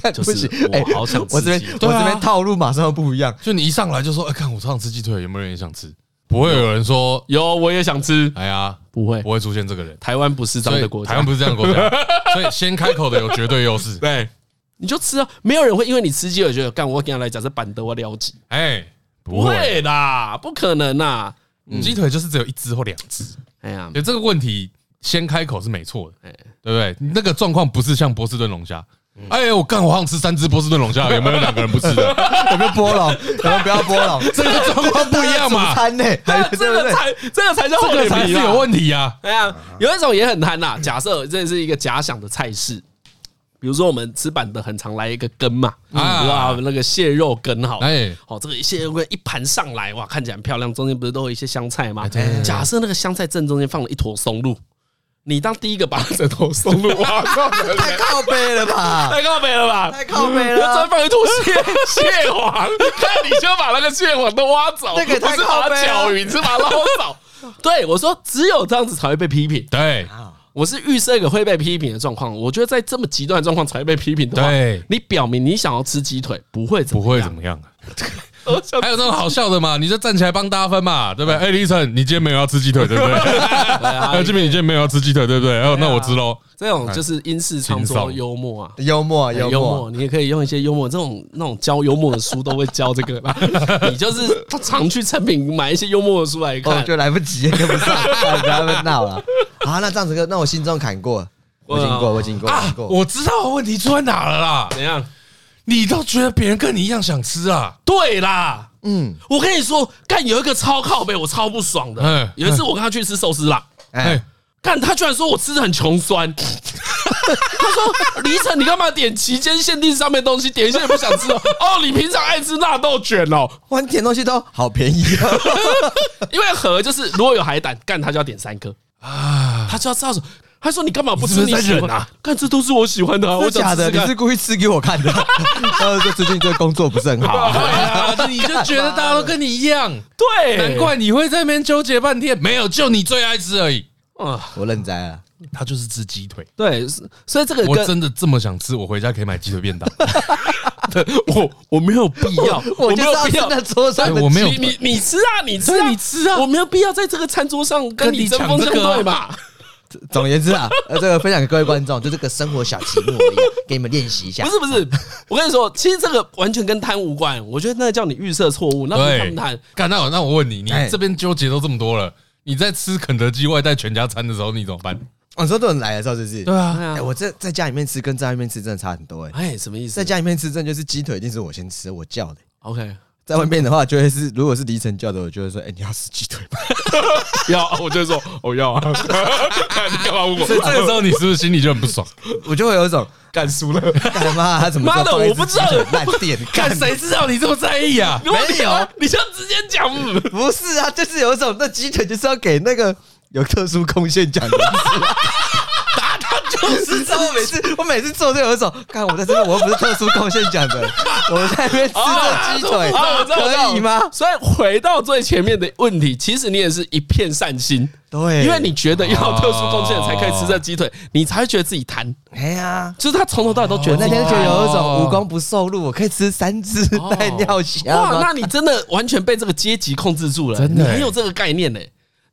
看不起，我好想吃。我这边我这边套路马上不一样，就你一上来就说，哎，看我超想吃鸡腿，有没有人也想吃？不会有人说有，我也想吃。哎呀，不会，不会出现这个人。台湾不是这样的国家，台湾不是这样的国家，所以先开口的有绝对优势。对，你就吃啊，没有人会因为你吃鸡腿觉得，干我跟他来讲是板德我了解。哎，不会啦，不可能呐，鸡腿就是只有一只或两只。哎呀，所以这个问题先开口是没错的，哎，对不对？那个状况不是像波士顿龙虾。哎，我干，我好想吃三只波士顿龙虾，有没有两个人不吃的？有没有波龙？有没有不要波龙？这个状况不一样嘛？餐呢？这个才这个才叫厚脸皮，这个才是有问题呀！哎呀，有一种也很贪呐。假设这是一个假想的菜式，比如说我们吃板的很常来一个羹嘛，啊，那个蟹肉羹好，哎，好，这个蟹肉羹一盘上来，哇，看起来很漂亮，中间不是都有一些香菜吗？假设那个香菜正中间放了一坨松露。你当第一个把枕头送入哇，太靠背了吧！太靠背了吧！太靠背了！专放一坨蟹蟹黄，看你就把那个蟹黄都挖走，那个太靠北了。是把它搅匀，是把它捞走。对，我说只有这样子才会被批评。对，我是预设一个会被批评的状况。我觉得在这么极端的状况才会被批评的话，对，你表明你想要吃鸡腿，不会不会怎么样。还有那种好笑的嘛，你就站起来帮大家分嘛，对不对？哎，李晨，你今天没有要吃鸡腿，对不对？哎，这边你今天没有要吃鸡腿，对不对？哦，那我吃喽。这种就是英式创作幽默啊，幽默幽默，你也可以用一些幽默，这种那种教幽默的书都会教这个。你就是常去成品买一些幽默的书来看，就来不及跟不上，不要闹了。好，那这样子，那我心中坎过，我经过，我经过，我知道问题出在哪了啦。怎样？你都觉得别人跟你一样想吃啊？对啦，嗯，我跟你说，干有一个超靠背，我超不爽的。有一次我跟他去吃寿司啦，哎。干他居然说我吃的很穷酸，他说李晨，你干嘛点期间限定上面东西，点一下也不想吃哦？哦，你平常爱吃纳豆卷哦，哇，你点东西都好便宜哦，因为盒就是如果有海胆，干他就要点三颗。啊，他就要知道说，他说你干嘛不吃？你在忍啊？看这都是我喜欢的，我假的，你是故意吃给我看的？呃，就最近这个工作不是很好，对啊，你就觉得大家都跟你一样，对，难怪你会在那边纠结半天，没有，就你最爱吃而已。啊！我认栽了，他就是吃鸡腿。对，所以这个我真的这么想吃，我回家可以买鸡腿便当。对，我我没有必要，我没有必要在桌上。我没有，你你吃啊，你吃啊，你吃啊，我没有必要在这个餐桌上跟你争锋相对嘛。总而言之啊，呃，这个分享给各位观众，就这个生活小题目而已，给你们练习一下。不是不是，我跟你说，其实这个完全跟贪无关。我觉得那叫你预设错误，那不是贪。干，那我那我问你，你这边纠结都这么多了。你在吃肯德基外带全家餐的时候，你怎么办？我说都人来的时候就是对啊，哎，我在在家里面吃跟在外面吃真的差很多哎。哎，什么意思？在家里面吃真的就是鸡腿一定是我先吃，我叫的。OK，在外面的话就会是，如果是黎晨叫的，我就会说，哎，你要吃鸡腿吗？要，我就会说我要啊。你干嘛问我？所以这个时候你是不是心里就很不爽？我就会有一种干输了，干嘛？他怎么？妈的，我不知道烂店，干谁知道你这么在意啊？没有，你就直接讲。不是啊，就是有一种那鸡腿就是要给那个。有特殊贡献奖的意思，就是。我每次我每次做都有一种，看我在这边，我又不是特殊贡献奖的，我在那边吃着鸡腿，可以吗？所以回到最前面的问题，其实你也是一片善心，对，因为你觉得要特殊贡献才可以吃这鸡腿，你才会觉得自己贪。哎呀，就是他从头到尾都觉得那天觉得有一种无功不受禄，我可以吃三只带尿虾。哇，那你真的完全被这个阶级控制住了，真的。很有这个概念呢。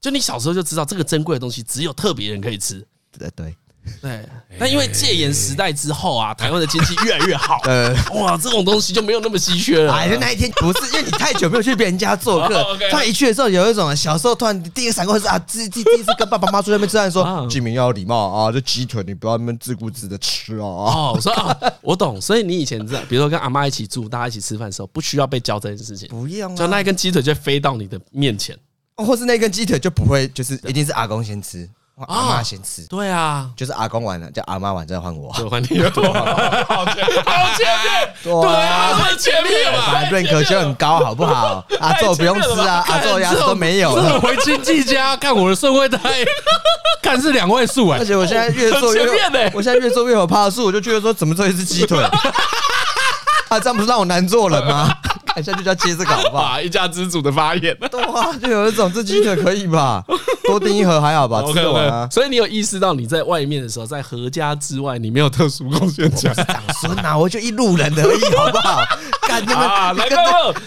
就你小时候就知道这个珍贵的东西只有特别人可以吃，对对对。但因为戒严时代之后啊，台湾的经济越来越好，呃哇，这种东西就没有那么稀缺了。哎，那一天不是因为你太久没有去别人家做客，突然一去的时候，有一种小时候突然第一个闪过是啊，第第第一次跟爸爸妈妈出去那边吃饭，说 居民要有礼貌啊，这鸡腿你不要那么自顾自的吃哦。哦，我说啊，我懂。所以你以前在比如说跟阿妈一起住，大家一起吃饭的时候，不需要被教这件事情，不用，就那一根鸡腿就飞到你的面前。或是那根鸡腿就不会，就是一定是阿公先吃，阿妈先吃。对啊，就是阿公完了，叫阿妈完再换我，就换你。好前面，对啊，太前面了。反正认可就很高，好不好？阿昼不用吃啊，阿昼牙齿都没有了。回亲戚家看我的社会太，看是两位数哎。而且我现在越做越，我现在越做越有怕数，我就觉得说，怎么做一只鸡腿？啊，这样不是让我难做人吗？一下就叫接这个好不好？一家之主的发言，哇，就有一种这鸡腿可以吧？多订一盒还好吧？吃得完啊。所以你有意识到你在外面的时候，在合家之外，你没有特殊贡献奖。长孙呐，我就一路人而已，好不好？干那个，来个，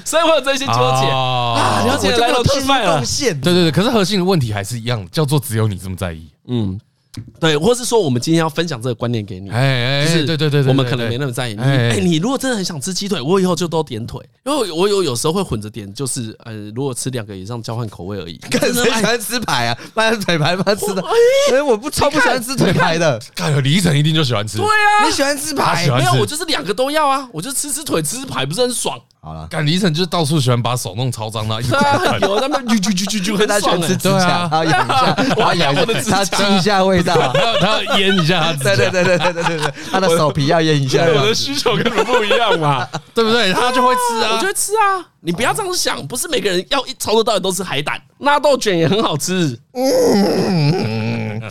所以会有这些纠结啊。了解，来了，特殊贡献。对对对，可是核心的问题还是一样，叫做只有你这么在意。嗯。对，或是说我们今天要分享这个观念给你，哎，就是对对对，我们可能没那么在意你。哎，你如果真的很想吃鸡腿，我以后就都点腿，因为我有有时候会混着点，就是呃，如果吃两个以上交换口味而已。谁喜欢吃排啊？买腿排吗？吃的？哎，我不超不喜欢吃腿排的。看，李晨一定就喜欢吃。对啊，你喜欢吃排？没有，我就是两个都要啊，我就吃吃腿，吃吃排，不是很爽。好了，干李晨就是到处喜欢把手弄超脏的，有他们啾啾啾啾啾，很爽吃指甲，他咬一下，他咬我的指甲，他亲一下味道，他他腌一下他，对对对对对对对对，他的手皮要腌一下。我的需求跟你们不一样嘛，对不对？他就会吃啊，我就会吃啊。你不要这样想，不是每个人要一从头到尾都吃海胆，纳豆卷也很好吃。嗯。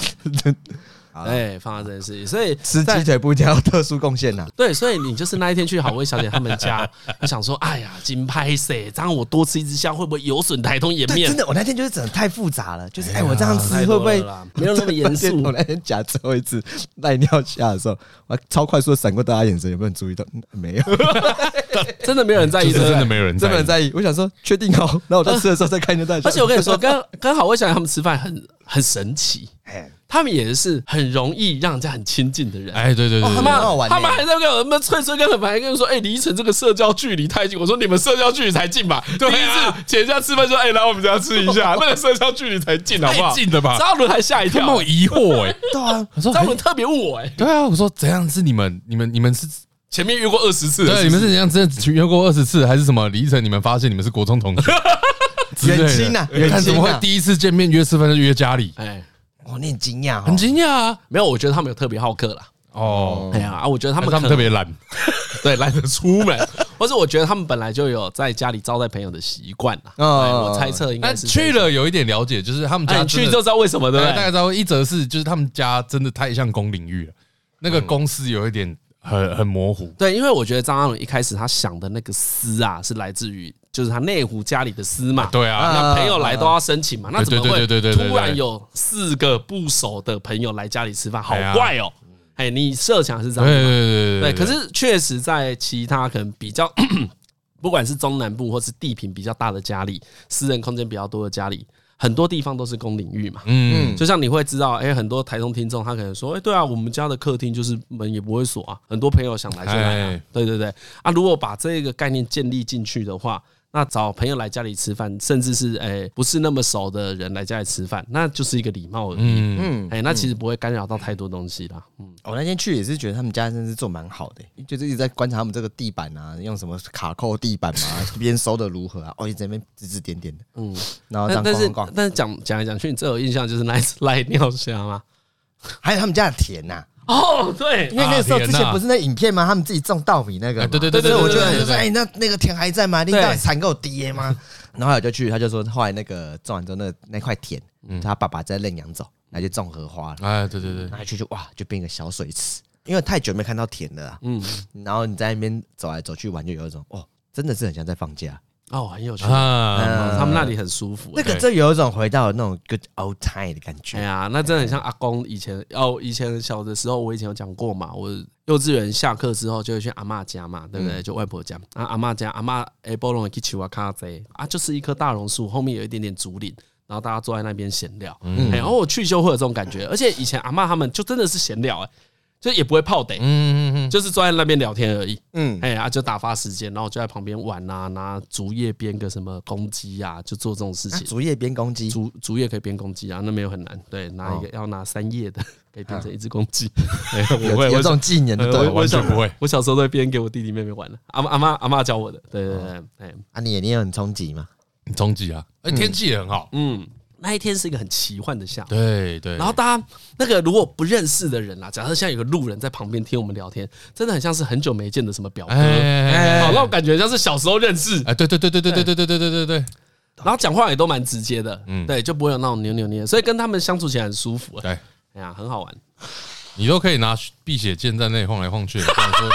哎，放在这件事情，所以吃鸡腿不一定要特殊贡献呐。对，所以你就是那一天去好味小姐他们家，你想说，哎呀，金拍谁？这样我多吃一只虾会不会有损台东颜面？真的，我那天就是整的太复杂了，就是 哎，我这样吃会不会没有那么严肃？我那天夹最后一次赖尿下的时候，我超快速的闪过大家眼神，有没有人注意到？没有，真的没有人在意，真的没有人，在意。我想说，确定好，那我在吃的时候再看一下。而且我跟你说，跟跟好味小姐他们吃饭很很神奇。他们也是很容易让人家很亲近的人。哎，对对对，他们他们还在跟我们翠翠跟很烦，跟我说：“哎，离城这个社交距离太近。”我说：“你们社交距离才近吧？”第一次请人家吃饭说：“哎，来我们家吃一下。”那个社交距离才近，好不好？近的吧？张伦还吓一跳，他们疑惑 哎，对啊，我说张伦特别问我哎，对啊，我说怎样是你们？你们你们是 前面约过二十次？对，你们是怎样真的约过二十次，还是什么？离城你们发现你们是国中同学？远亲呐，看怎么会第一次见面约吃饭就约家里？哎。哦，你很惊讶，很惊讶啊！没有，我觉得他们有特别好客啦。哦，哎呀啊，我觉得他们他们特别懒，对，懒得出门。或是我觉得他们本来就有在家里招待朋友的习惯啦。哦，我猜测应该是去了有一点了解，就是他们家去就知道为什么，对不对？大概知道一则是就是他们家真的太像公领域了，那个公司有一点很很模糊。对，因为我觉得张阿伦一开始他想的那个私啊，是来自于。就是他内湖家里的司嘛，对啊，那朋友来都要申请嘛，那怎么会突然有四个不熟的朋友来家里吃饭？好怪哦！哎，你设想是这样子吗？对，可是确实在其他可能比较，不管是中南部或是地平比较大的家里，私人空间比较多的家里。很多地方都是公领域嘛，嗯，就像你会知道，哎，很多台中听众他可能说，哎，对啊，我们家的客厅就是门也不会锁啊，很多朋友想来就来啊，对对对，啊，如果把这个概念建立进去的话。那找朋友来家里吃饭，甚至是诶不是那么熟的人来家里吃饭，那就是一个礼貌而已。嗯，哎，那其实不会干扰到太多东西啦。嗯，我那天去也是觉得他们家真是做蛮好的，就是一直在观察他们这个地板啊，用什么卡扣地板嘛，边收的如何啊？哦，一直在那边指指点点的。嗯，然后但是但是讲讲来讲去，你最有印象就是那一次赖尿虾吗？还有他们家的田呐。哦，对，因为那个时候之前不是那影片吗？他们自己种稻米那个，对对对对，所以我觉得就是哎，那那个田还在吗？你到底产给我爹吗？然后我就去，他就说后来那个种完之后，那那块田，他爸爸在认养走，那就种荷花了。哎，对对对，然后去就哇，就变个小水池，因为太久没看到田了。嗯，然后你在那边走来走去玩，就有一种哦，真的是很像在放假。哦，很有趣啊！他们那里很舒服，那个这有一种回到那种 good old time 的感觉。哎呀，那真的很像阿公以前哦，以前小的时候，我以前有讲过嘛。我幼稚园下课之后就会去阿嬷家嘛，对不对？就外婆家啊，阿嬷家阿嬷哎，波隆去吃瓦咖啡啊，就是一棵大榕树后面有一点点竹林，然后大家坐在那边闲聊。嗯，然后我去就会有这种感觉，而且以前阿嬷他们就真的是闲聊哎。就也不会泡得，嗯嗯嗯，就是坐在那边聊天而已，嗯，哎呀，就打发时间，然后就在旁边玩呐，拿竹叶编个什么公鸡呀，就做这种事情。竹叶编公鸡，竹竹叶可以编公鸡啊，那没有很难，对，拿一个要拿三叶的，可以变成一只公鸡。我会有这种技能的，对，完全不会。我小时候都会编给我弟弟妹妹玩的，阿妈阿妈阿妈教我的，对对对，哎，啊，你你也很冲击吗？很冲击啊，哎，天气也很好，嗯。那一天是一个很奇幻的下午，对对。然后大家那个如果不认识的人啊，假设现在有个路人在旁边听我们聊天，真的很像是很久没见的什么表哥，好，那我感觉像是小时候认识，哎，对对对对对对对对对对对对。然后讲话也都蛮直接的，嗯，对，就不会有那种扭扭捏，所以跟他们相处起来很舒服，对，哎呀，很好玩。你都可以拿辟邪剑在那里晃来晃去的，跟我说，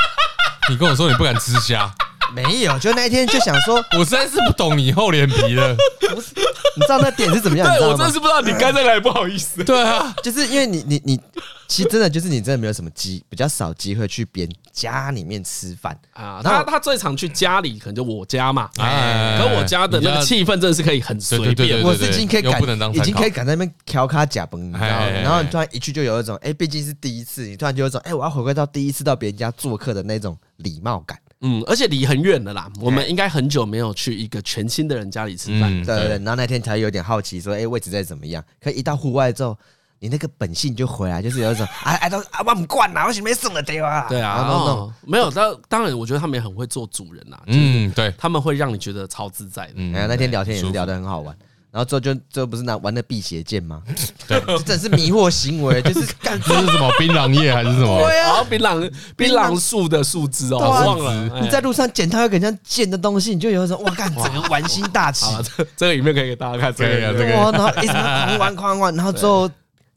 你跟我说你不敢吃虾。没有，就那一天就想说，我实在是不懂你厚脸皮了。不是，你知道那点是怎么样？对，我真是不知道你刚才来不好意思。对啊，就是因为你你你，其实真的就是你真的没有什么机，比较少机会去别人家里面吃饭啊。他他最常去家里，可能就我家嘛。哎，可我家的那个气氛真的是可以很随便。我是已经可以赶，已经可以赶在那边调侃假崩，你知道吗？然后你突然一去就有一种，哎，毕竟是第一次，你突然就有一种，哎，我要回归到第一次到别人家做客的那种礼貌感。嗯，而且离很远的啦，我们应该很久没有去一个全新的人家里吃饭。嗯，对对。然后那天才有点好奇，说，哎，位置在怎么样？可一到户外之后，你那个本性就回来，就是有一种，哎哎，都啊，我不惯了，我是没送了掉啊。对啊，然后没有，当当然，我觉得他们也很会做主人呐。嗯，对，他们会让你觉得超自在的。嗯，那天聊天也是聊得很好玩。然后之后就就不是拿玩的辟邪剑吗？对，这真是迷惑行为，就是干这是什么槟榔叶还是什么？对啊，槟榔槟榔树的树枝哦，我忘了。你在路上捡到一个像剑的东西，你就有一种哇，干 整个玩心大起。这这个影片可以给大家看，这个哇，然后一直狂玩狂玩，然后最后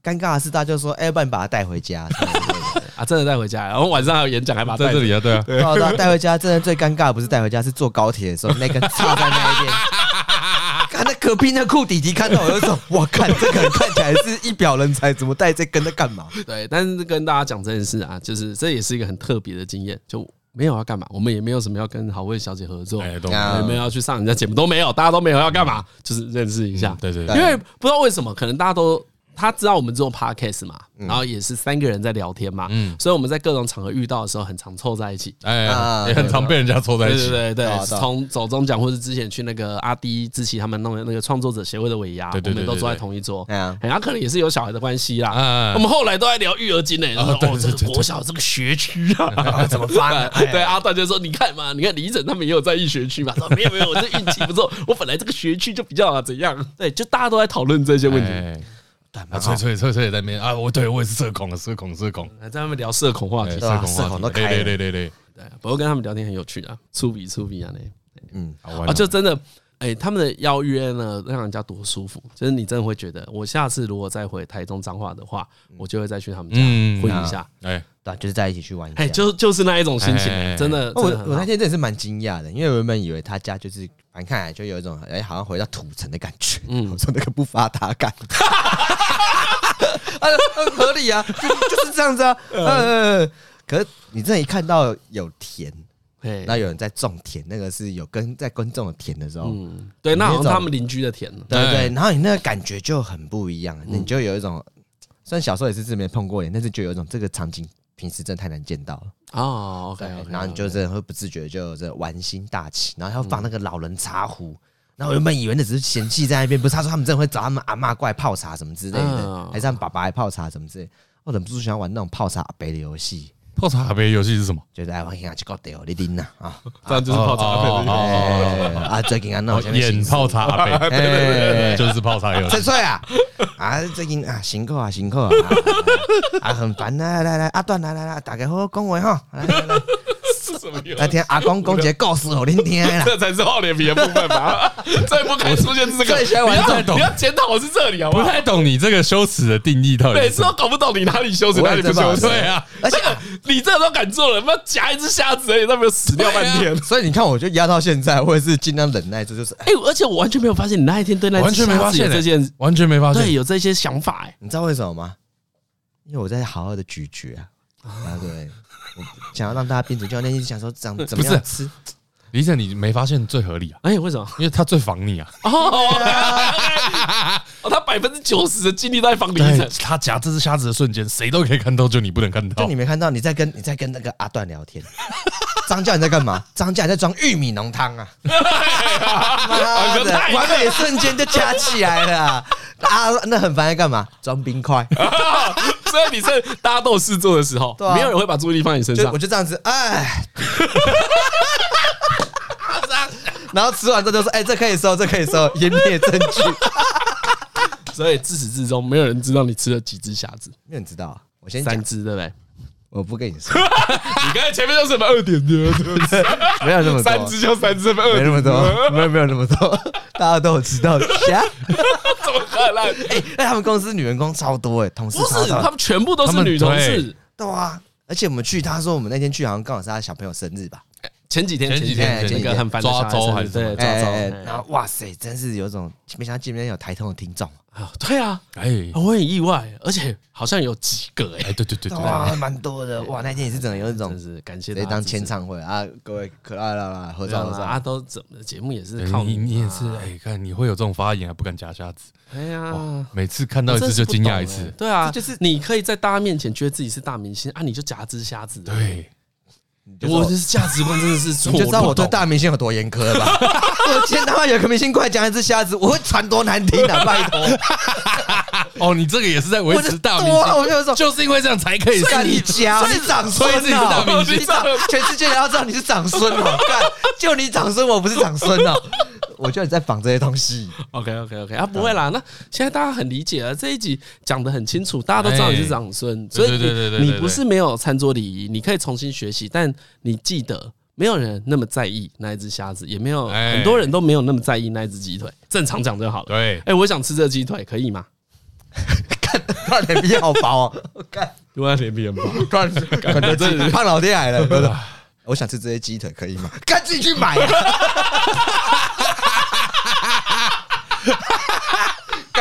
尴尬的是，大家就说：“哎，要不然你把它带回家。”啊，真的带回家，然后晚上还有演讲，还把它在这里啊，对啊，对啊，带回家。真的最尴尬的不是带回家，是坐高铁的时候，那个插在那一边。隔壁那酷弟弟看到我就说：“ 我看这个人看起来是一表人才，怎么带这跟在干嘛？”对，但是跟大家讲这件事啊，就是这也是一个很特别的经验，就没有要干嘛，我们也没有什么要跟好味小姐合作，也没有要去上人家节目，都没有，大家都没有要干嘛，就是认识一下。对对对，因为不知道为什么，可能大家都。他知道我们做 podcast 嘛，然后也是三个人在聊天嘛，所以我们在各种场合遇到的时候，很常凑在一起，哎，也很常被人家凑在一起，对对对，从走中奖或者之前去那个阿迪、志奇他们弄的那个创作者协会的尾牙，我们都坐在同一桌，哎呀，然后可能也是有小孩的关系啦，我们后来都在聊育儿经呢，哦，这个国小这个学区啊，怎么办？对，阿大就说，你看嘛，你看李整他们也有在一学区嘛，说没有没有，我这运气不错，我本来这个学区就比较怎样，对，就大家都在讨论这些问题。啊，吹吹吹吹也在那边啊！我对我也是社恐的，社恐社恐，还在那边聊社恐话题，社恐话题。都开，对对对对对，不过跟他们聊天很有趣啊，粗鄙粗鄙啊那，嗯，好玩啊，就真的，哎，他们的邀约呢，让人家多舒服，就是你真的会觉得，我下次如果再回台中彰化的话，我就会再去他们家混一下，哎，对，就是在一起去玩一下，哎，就就是那一种心情，真的，我我那天真的是蛮惊讶的，因为我原本以为他家就是，反正看来就有一种，哎，好像回到土城的感觉，嗯，我说那个不发达感。啊，很合理啊，就就是这样子啊。呃，可是你这一看到有田，那有人在种田，那个是有跟在耕种的田的时候，嗯，对，那好像他们邻居的田，对对。然后你那个感觉就很不一样，你就有一种，虽然小时候也是这边碰过脸，但是就有一种这个场景平时真的太难见到了。哦，OK，然后你就真的会不自觉就这玩心大起，然后要放那个老人茶壶。那我原本以为那只是嫌弃在那边，不是他说他们真的会找他们阿嬷过来泡茶什么之类的，还是他们爸爸来泡茶什么之类。我忍不住想要玩那种泡茶阿伯的游戏。泡茶杯游戏是什么？就是爱玩一下去搞掉你拎呐啊，这样就是泡茶阿伯。啊，最近啊，那我演泡茶阿伯，就是泡茶游戏。翠翠啊，啊，最近啊，辛苦啊，辛苦啊，啊，很烦啊，来来来，阿段来来来，大家好好讲话哈，来来来。来听阿公讲一个故事给你听啦，这才是厚脸皮的部分吧？最不该出现这个，你要你要检讨我是这里好不好？不太懂你这个羞耻的定义到底。每次都搞不懂你哪里羞耻，哪里不羞耻。对啊，而且你这都敢做了，他妈夹一只虾子而已，都没有死掉半天。所以你看，我就压到现在，我也是尽量忍耐住，就是哎，而且我完全没有发现你那一天对那完全没发现这件，完全没发现，对，有这些想法哎，你知道为什么吗？因为我在好好的咀嚼啊，啊对。想要让大家变成教练，一直想说长怎么样吃？李晨，你没发现最合理啊？哎，为什么？因为他最防你啊！哦，他百分之九十的精力都在防李晨。他夹这只虾子的瞬间，谁都可以看到，就你不能看到。就你没看到，你在跟你在跟那个阿段聊天。张教你在干嘛？张教你在装玉米浓汤啊！妈的，完美瞬间就加起来了啊！那很烦在干嘛？装冰块。所以你是大家都有事做的时候，没有人会把注意力放在你身上。我就这样子，哎，然后吃完之后就说：“哎，这可以收，这可以收，湮灭证据。”所以自始至终，没有人知道你吃了几只虾子。没有人知道，啊我先三只，对不对？我不跟你说，你刚才前面说 什么二点的，没有那么多，三只就三只，没那么多，没有没有那么多，大家都有知道。的怎么可能？哎，那他们公司女员工超多哎，同事不是，他们全部都是女同事，对啊。而且我们去，他说我们那天去好像刚好是他小朋友生日吧？前几天，前几天，前几天很烦抓周还是对抓周？然后哇塞，真是有种没想到今天有台通的听众啊。对啊，哎，我很意外，而且好像有几个哎，对对对对，哇，蛮多的。哇，那天也是真的有一种，真是感谢当签唱会啊，各位可爱啦，合照合照。啊，都怎么节目也是靠你，你也是哎，看你会有这种发言还不敢夹瞎子，哎呀，每次看到一次就惊讶一次，对啊，就是你可以在大家面前觉得自己是大明星啊，你就夹只瞎子，对。我这是价值观真的是错，你就知道我对大明星有多严苛了吧？我今天他妈有个明星过来讲一只瞎子，我会传多难听啊！拜托。哦，你这个也是在维持大明星，我就说，就是因为这样才可以干你家，你长孙啊！大明星，全世界人要知道你是长孙哦！干，就你长孙，我不是长孙哦。我觉得你在仿这些东西。OK OK OK 啊，不会啦。那现在大家很理解了，这一集讲的很清楚，大家都知道你是长孙，所以你你不是没有餐桌礼仪，你可以重新学习。但你记得，没有人那么在意那一只虾子，也没有很多人都没有那么在意那一只鸡腿。正常讲就好了。对，哎，我想吃这鸡腿，可以吗？看他脸皮好薄哦，看，突然脸皮很薄，突然感觉胖老爹来了。我想吃这些鸡腿，可以吗？赶紧去买。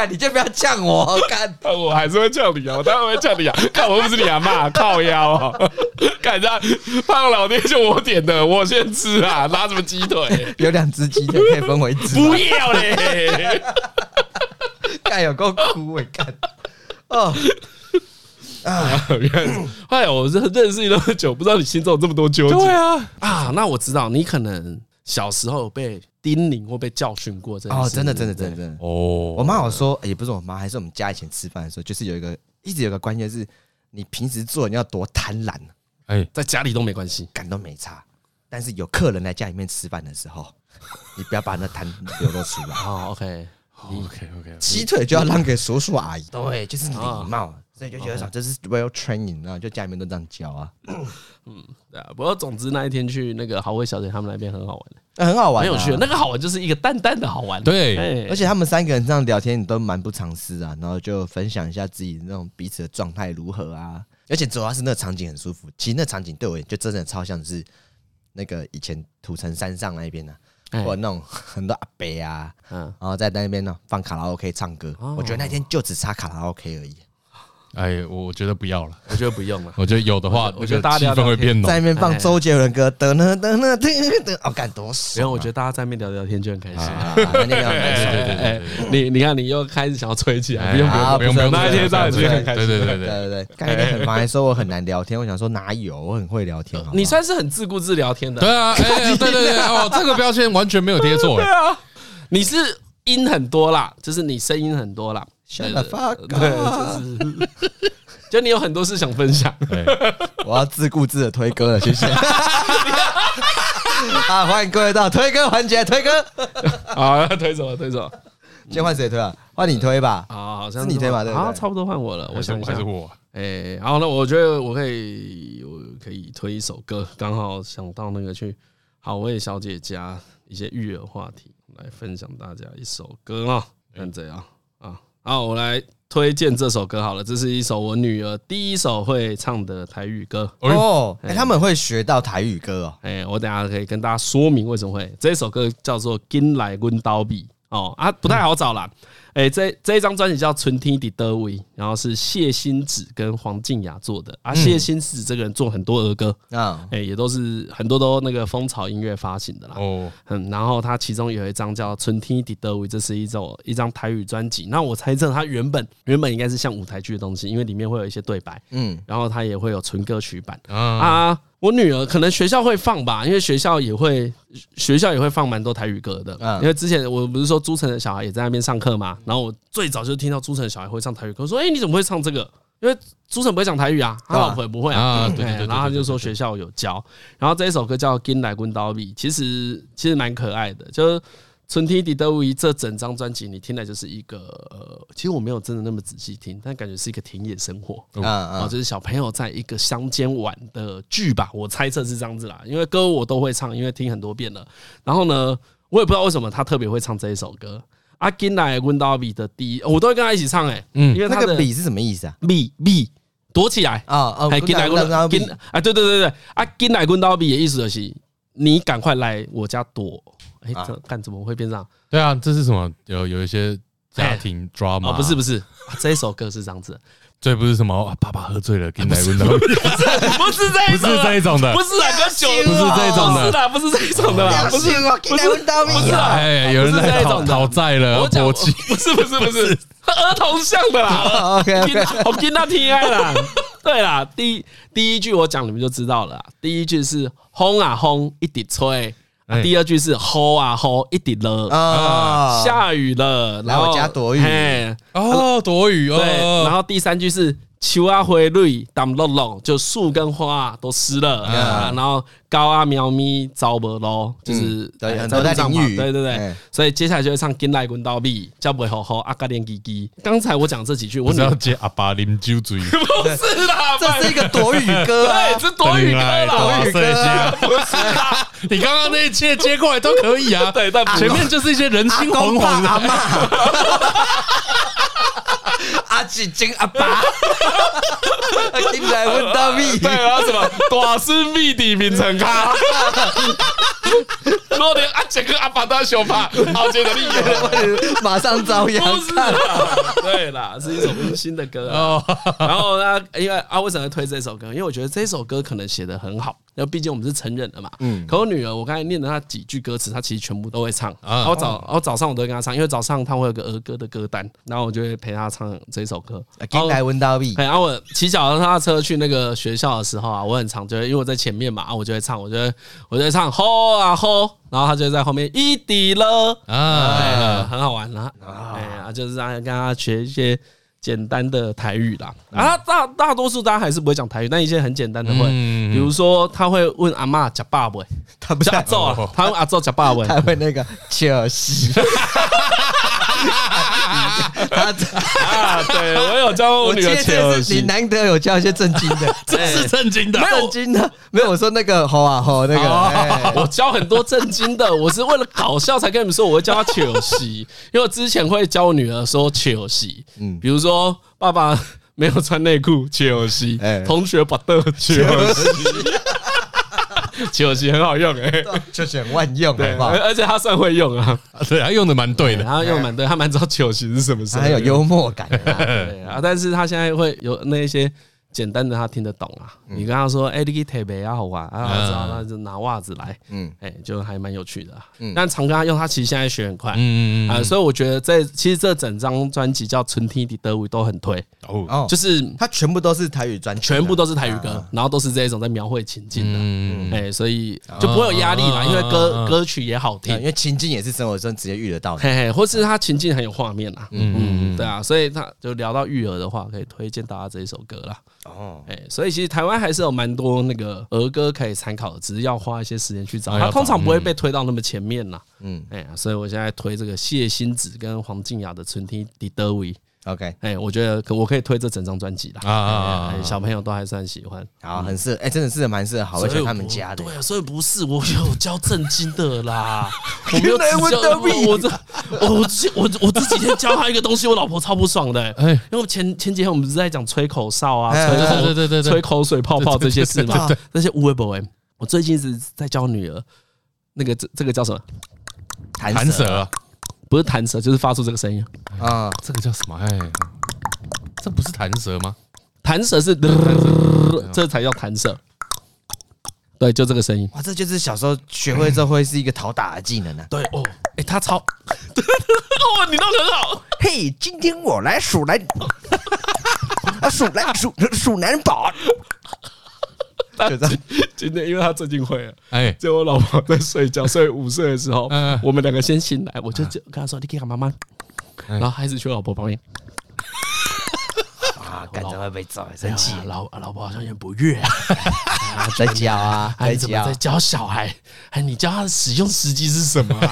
干，你就不要呛我，干，我还是会叫你啊，我当然会叫你啊。看我又不是你阿妈，靠腰啊。干这样，胖老爹就我点的，我先吃啊，拿什么鸡腿？有两只鸡腿可以分为一只。不要嘞！干有够哭哎，干哦。啊，原来哎，我认认识你那么久，不知道你心中有这么多纠结。对啊，啊，那我知道你可能小时候被叮咛或被教训过，这哦，真的，真的，真的，真的。哦。我妈有说，也不是我妈，还是我们家以前吃饭的时候，就是有一个一直有个观念是，你平时做你要多贪婪，哎，在家里都没关系，感都没差，但是有客人来家里面吃饭的时候，你不要把那贪流露出来。哦，OK，OK，OK，鸡腿就要让给叔叔阿姨，对，就是礼貌。所以就觉得说这是 well training，然后就家里面都这样教啊。嗯，对啊。不过总之那一天去那个豪威小姐他们那边很好玩的，很好玩，很有趣。那个好玩就是一个淡淡的好玩。对，而且他们三个人这样聊天，你都蛮不藏私啊。然后就分享一下自己那种彼此的状态如何啊。而且主要是那个场景很舒服。其实那场景对我就真的超像是那个以前土城山上那边的，或者那种很多阿伯啊，嗯，然后在那边呢放卡拉 OK 唱歌。我觉得那天就只差卡拉 OK 而已。哎，我觉得不要了，我觉得不用了。我觉得有的话，我觉得大家气氛会变浓。在那边放周杰伦歌，等等等等等等，哦，干多爽！然后我觉得大家在那边聊聊天就很开心。对对对，你你看，你又开始想要吹起来，不用不用不用不用，那一天在就很开心。对对对对对对。刚才很忙，还说我很难聊天，我想说哪有，我很会聊天。你算是很自顾自聊天的。对啊，对对对，哦，这个标签完全没有贴错。对啊，你是音很多啦，就是你声音很多啦。对对对，就是。就你有很多事想分享，我要自顾自的推歌了，谢谢。啊，欢迎各位到推歌环节，推歌。好，要推什么？推什么？先换谁推啊？换你推吧。啊，好像是你推吧？对，啊，差不多换我了。我想还是我。哎，然后呢？我觉得我可以，我可以推一首歌，刚好想到那个去好味小姐家一些育儿话题，来分享大家一首歌啊。看这样啊，好，我来。推荐这首歌好了，这是一首我女儿第一首会唱的台语歌哦。哎，他们会学到台语歌哦。哎，我等下可以跟大家说明为什么会。这首歌叫做《金来温刀比》哦啊，不太好找啦。哎、欸，这这一张专辑叫《春天的德维》，然后是谢欣子跟黄静雅做的啊。谢欣子这个人做很多儿歌啊，哎，也都是很多都那个风潮音乐发行的啦。哦，嗯，然后他其中有一张叫《春天的德维》，这是一首一张台语专辑。那我猜测他原本原本应该是像舞台剧的东西，因为里面会有一些对白，嗯，然后他也会有纯歌曲版啊。我女儿可能学校会放吧，因为学校也会学校也会放蛮多台语歌的。因为之前我不是说朱晨的小孩也在那边上课嘛，然后我最早就听到朱晨小孩会唱台语歌，说：“哎，你怎么会唱这个？”因为朱晨不会讲台语啊，他老婆也不会啊。对，然后他就说学校有教，然后这一首歌叫《紧来阮兜比》，其实其实蛮可爱的，就是。春天的德威这整张专辑，你听来就是一个呃，其实我没有真的那么仔细听，但感觉是一个田野生活啊啊，就是小朋友在一个乡间玩的剧吧，我猜测是这样子啦。因为歌我都会唱，因为听很多遍了。然后呢，我也不知道为什么他特别会唱这一首歌。阿金来阮兜比的第一，我都会跟他一起唱哎，嗯，因为那个比是什么意思啊？比比躲起来啊啊，紧来阮兜比啊，对对对对，阿金来阮兜比的意思就是你赶快来我家躲。哎，这干怎么会变这样？对啊，这是什么？有有一些家庭 drama？不是不是，这一首歌是这样子。这不是什么？爸爸喝醉了，紧来阮兜比。不是这一种，不是这一种的，不是两个酒，不是这种的，是的，不是这一种的，不是紧来阮兜比。不是，哎，有人在讨讨债了，我讲，不是不是不是，儿童像的啦。OK OK，我听到听爱啦。对啦，第第一句我讲你们就知道了。第一句是风啊风，一直吹。第二句是吼啊吼，一滴了啊，下雨了，来我家躲雨。哦，躲雨哦。对，然后第三句是秋啊花蕊淡落落，就树跟花都湿了。然后高啊喵咪招不咯，就是都在淋雨。对对对，所以接下来就会唱金来阮兜比，叫不会好好阿嘎连鸡鸡。刚才我讲这几句，我只要接阿爸啉酒醉。不是啦，这是一个躲雨歌，对，是躲雨歌啦，躲雨歌。不是啦。你刚刚那一切接过来都可以啊，对，但前面就是一些人心惶惶的。阿吉金阿爸，进来问到米，对啊，什么大师密底名称卡，我连阿杰跟阿爸都要修法，好杰的厉害，马上遭殃。对啦，是一首温馨的歌哦。然后呢，因为啊，为什么推这首歌？因为我觉得这首歌可能写得很好。因为毕竟我们是成人了嘛。嗯。可我女儿，我刚才念的那几句歌词，她其实全部都会唱。啊。我早，我早上我都会跟她唱，因为早上她会有个儿歌的歌单，然后我就会陪她唱这首歌。进来问到米。然后我骑脚踏车去那个学校的时候啊，我很常就会，因为我在前面嘛，我就会唱，我就会，我就会唱吼啊吼，然后她就在后面一滴了啊，很好玩啦。哎呀，就是让跟她学一些。简单的台语啦，啊，大大多数大家还是不会讲台语，但一些很简单的会，比如说他会问阿妈吃饱未，他不是阿赵啊，他问阿赵吃饱未，他会那个切尔西。他啊，对我有教我女儿切耳你难得有教一些正经的，这是正经的，正经的。没有我说那个吼啊吼那个，我教很多正经的，我是为了搞笑才跟你们说，我会教他切耳西，因为我之前会教我女儿说切耳西，嗯，比如说爸爸没有穿内裤切耳西，同学把的切耳西。切耳西很好用哎、欸，就是很万用，对，而且他算会用啊，对，他用的蛮对的，他用蛮对，他蛮知道切耳西是什么事，还有幽默感，对啊，但是他现在会有那一些。简单的他听得懂啊，你跟他说哎，你去台北啊好玩啊，知道那就拿袜子来，嗯，哎，就还蛮有趣的。但常跟他用，他其实现在学很快，嗯嗯啊，所以我觉得这其实这整张专辑叫《春天的德语》都很推。哦，就是他全部都是台语专，全部都是台语歌，然后都是这一种在描绘情境的，嗯，哎，所以就不会有压力啦，因为歌歌曲也好听，因为情境也是生活中直接遇得到，嘿嘿，或是他情境很有画面啊，嗯嗯，对啊，所以他就聊到育儿的话，可以推荐大家这一首歌啦。哦，哎，所以其实台湾还是有蛮多那个儿歌可以参考的，只是要花一些时间去找。它通常不会被推到那么前面啦。嗯，哎呀，所以我现在推这个谢欣子跟黄静雅的《春天的德语》。OK，哎，我觉得可我可以推这整张专辑啦。啊啊啊！小朋友都还算喜欢，好，很适合，哎，真的是蛮适合，好而且他们家的。对啊，所以不是我有教正经的啦，我没有教我这我我我这几天教他一个东西，我老婆超不爽的。哎，因为前前几天我们不是在讲吹口哨啊，吹对对对对，吹口水泡泡这些事嘛，那些无为不为。我最近一直在教女儿那个这这个叫什么？弹舌。不是弹舌，就是发出这个声音啊！这个叫什么？哎，这不是弹舌吗？弹舌是，这才叫弹舌。对，就这个声音。哇，这就是小时候学会之后会是一个讨打的技能呢。对哦，哎，他超，哦，你弄得很好。嘿，今天我来数来，啊，数来数数男宝。就在 今天，因为他最近会了，哎，就我老婆在睡觉，睡午睡的时候，我们两个先醒来，我就就跟他说：“你可以喊妈妈。”然后孩子去我老婆旁边，啊，感觉会被揍，生气。老老婆好像有点不悦啊，在教 啊，在教，在教小孩。哎，你教他的使用时机是什么？他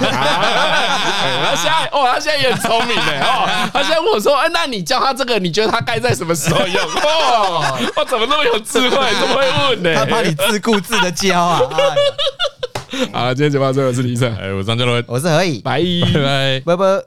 现在哦，他现在也很聪明的哦。他现在问我说：“哎，那你教他这个，你觉得他该在什么时候用？”哇，我怎么那么有智慧，这么会问呢？他怕你自顾自的教啊。好，今天节目到这，我是李晨，哎，我是张嘉伦，我是何以，拜拜拜拜。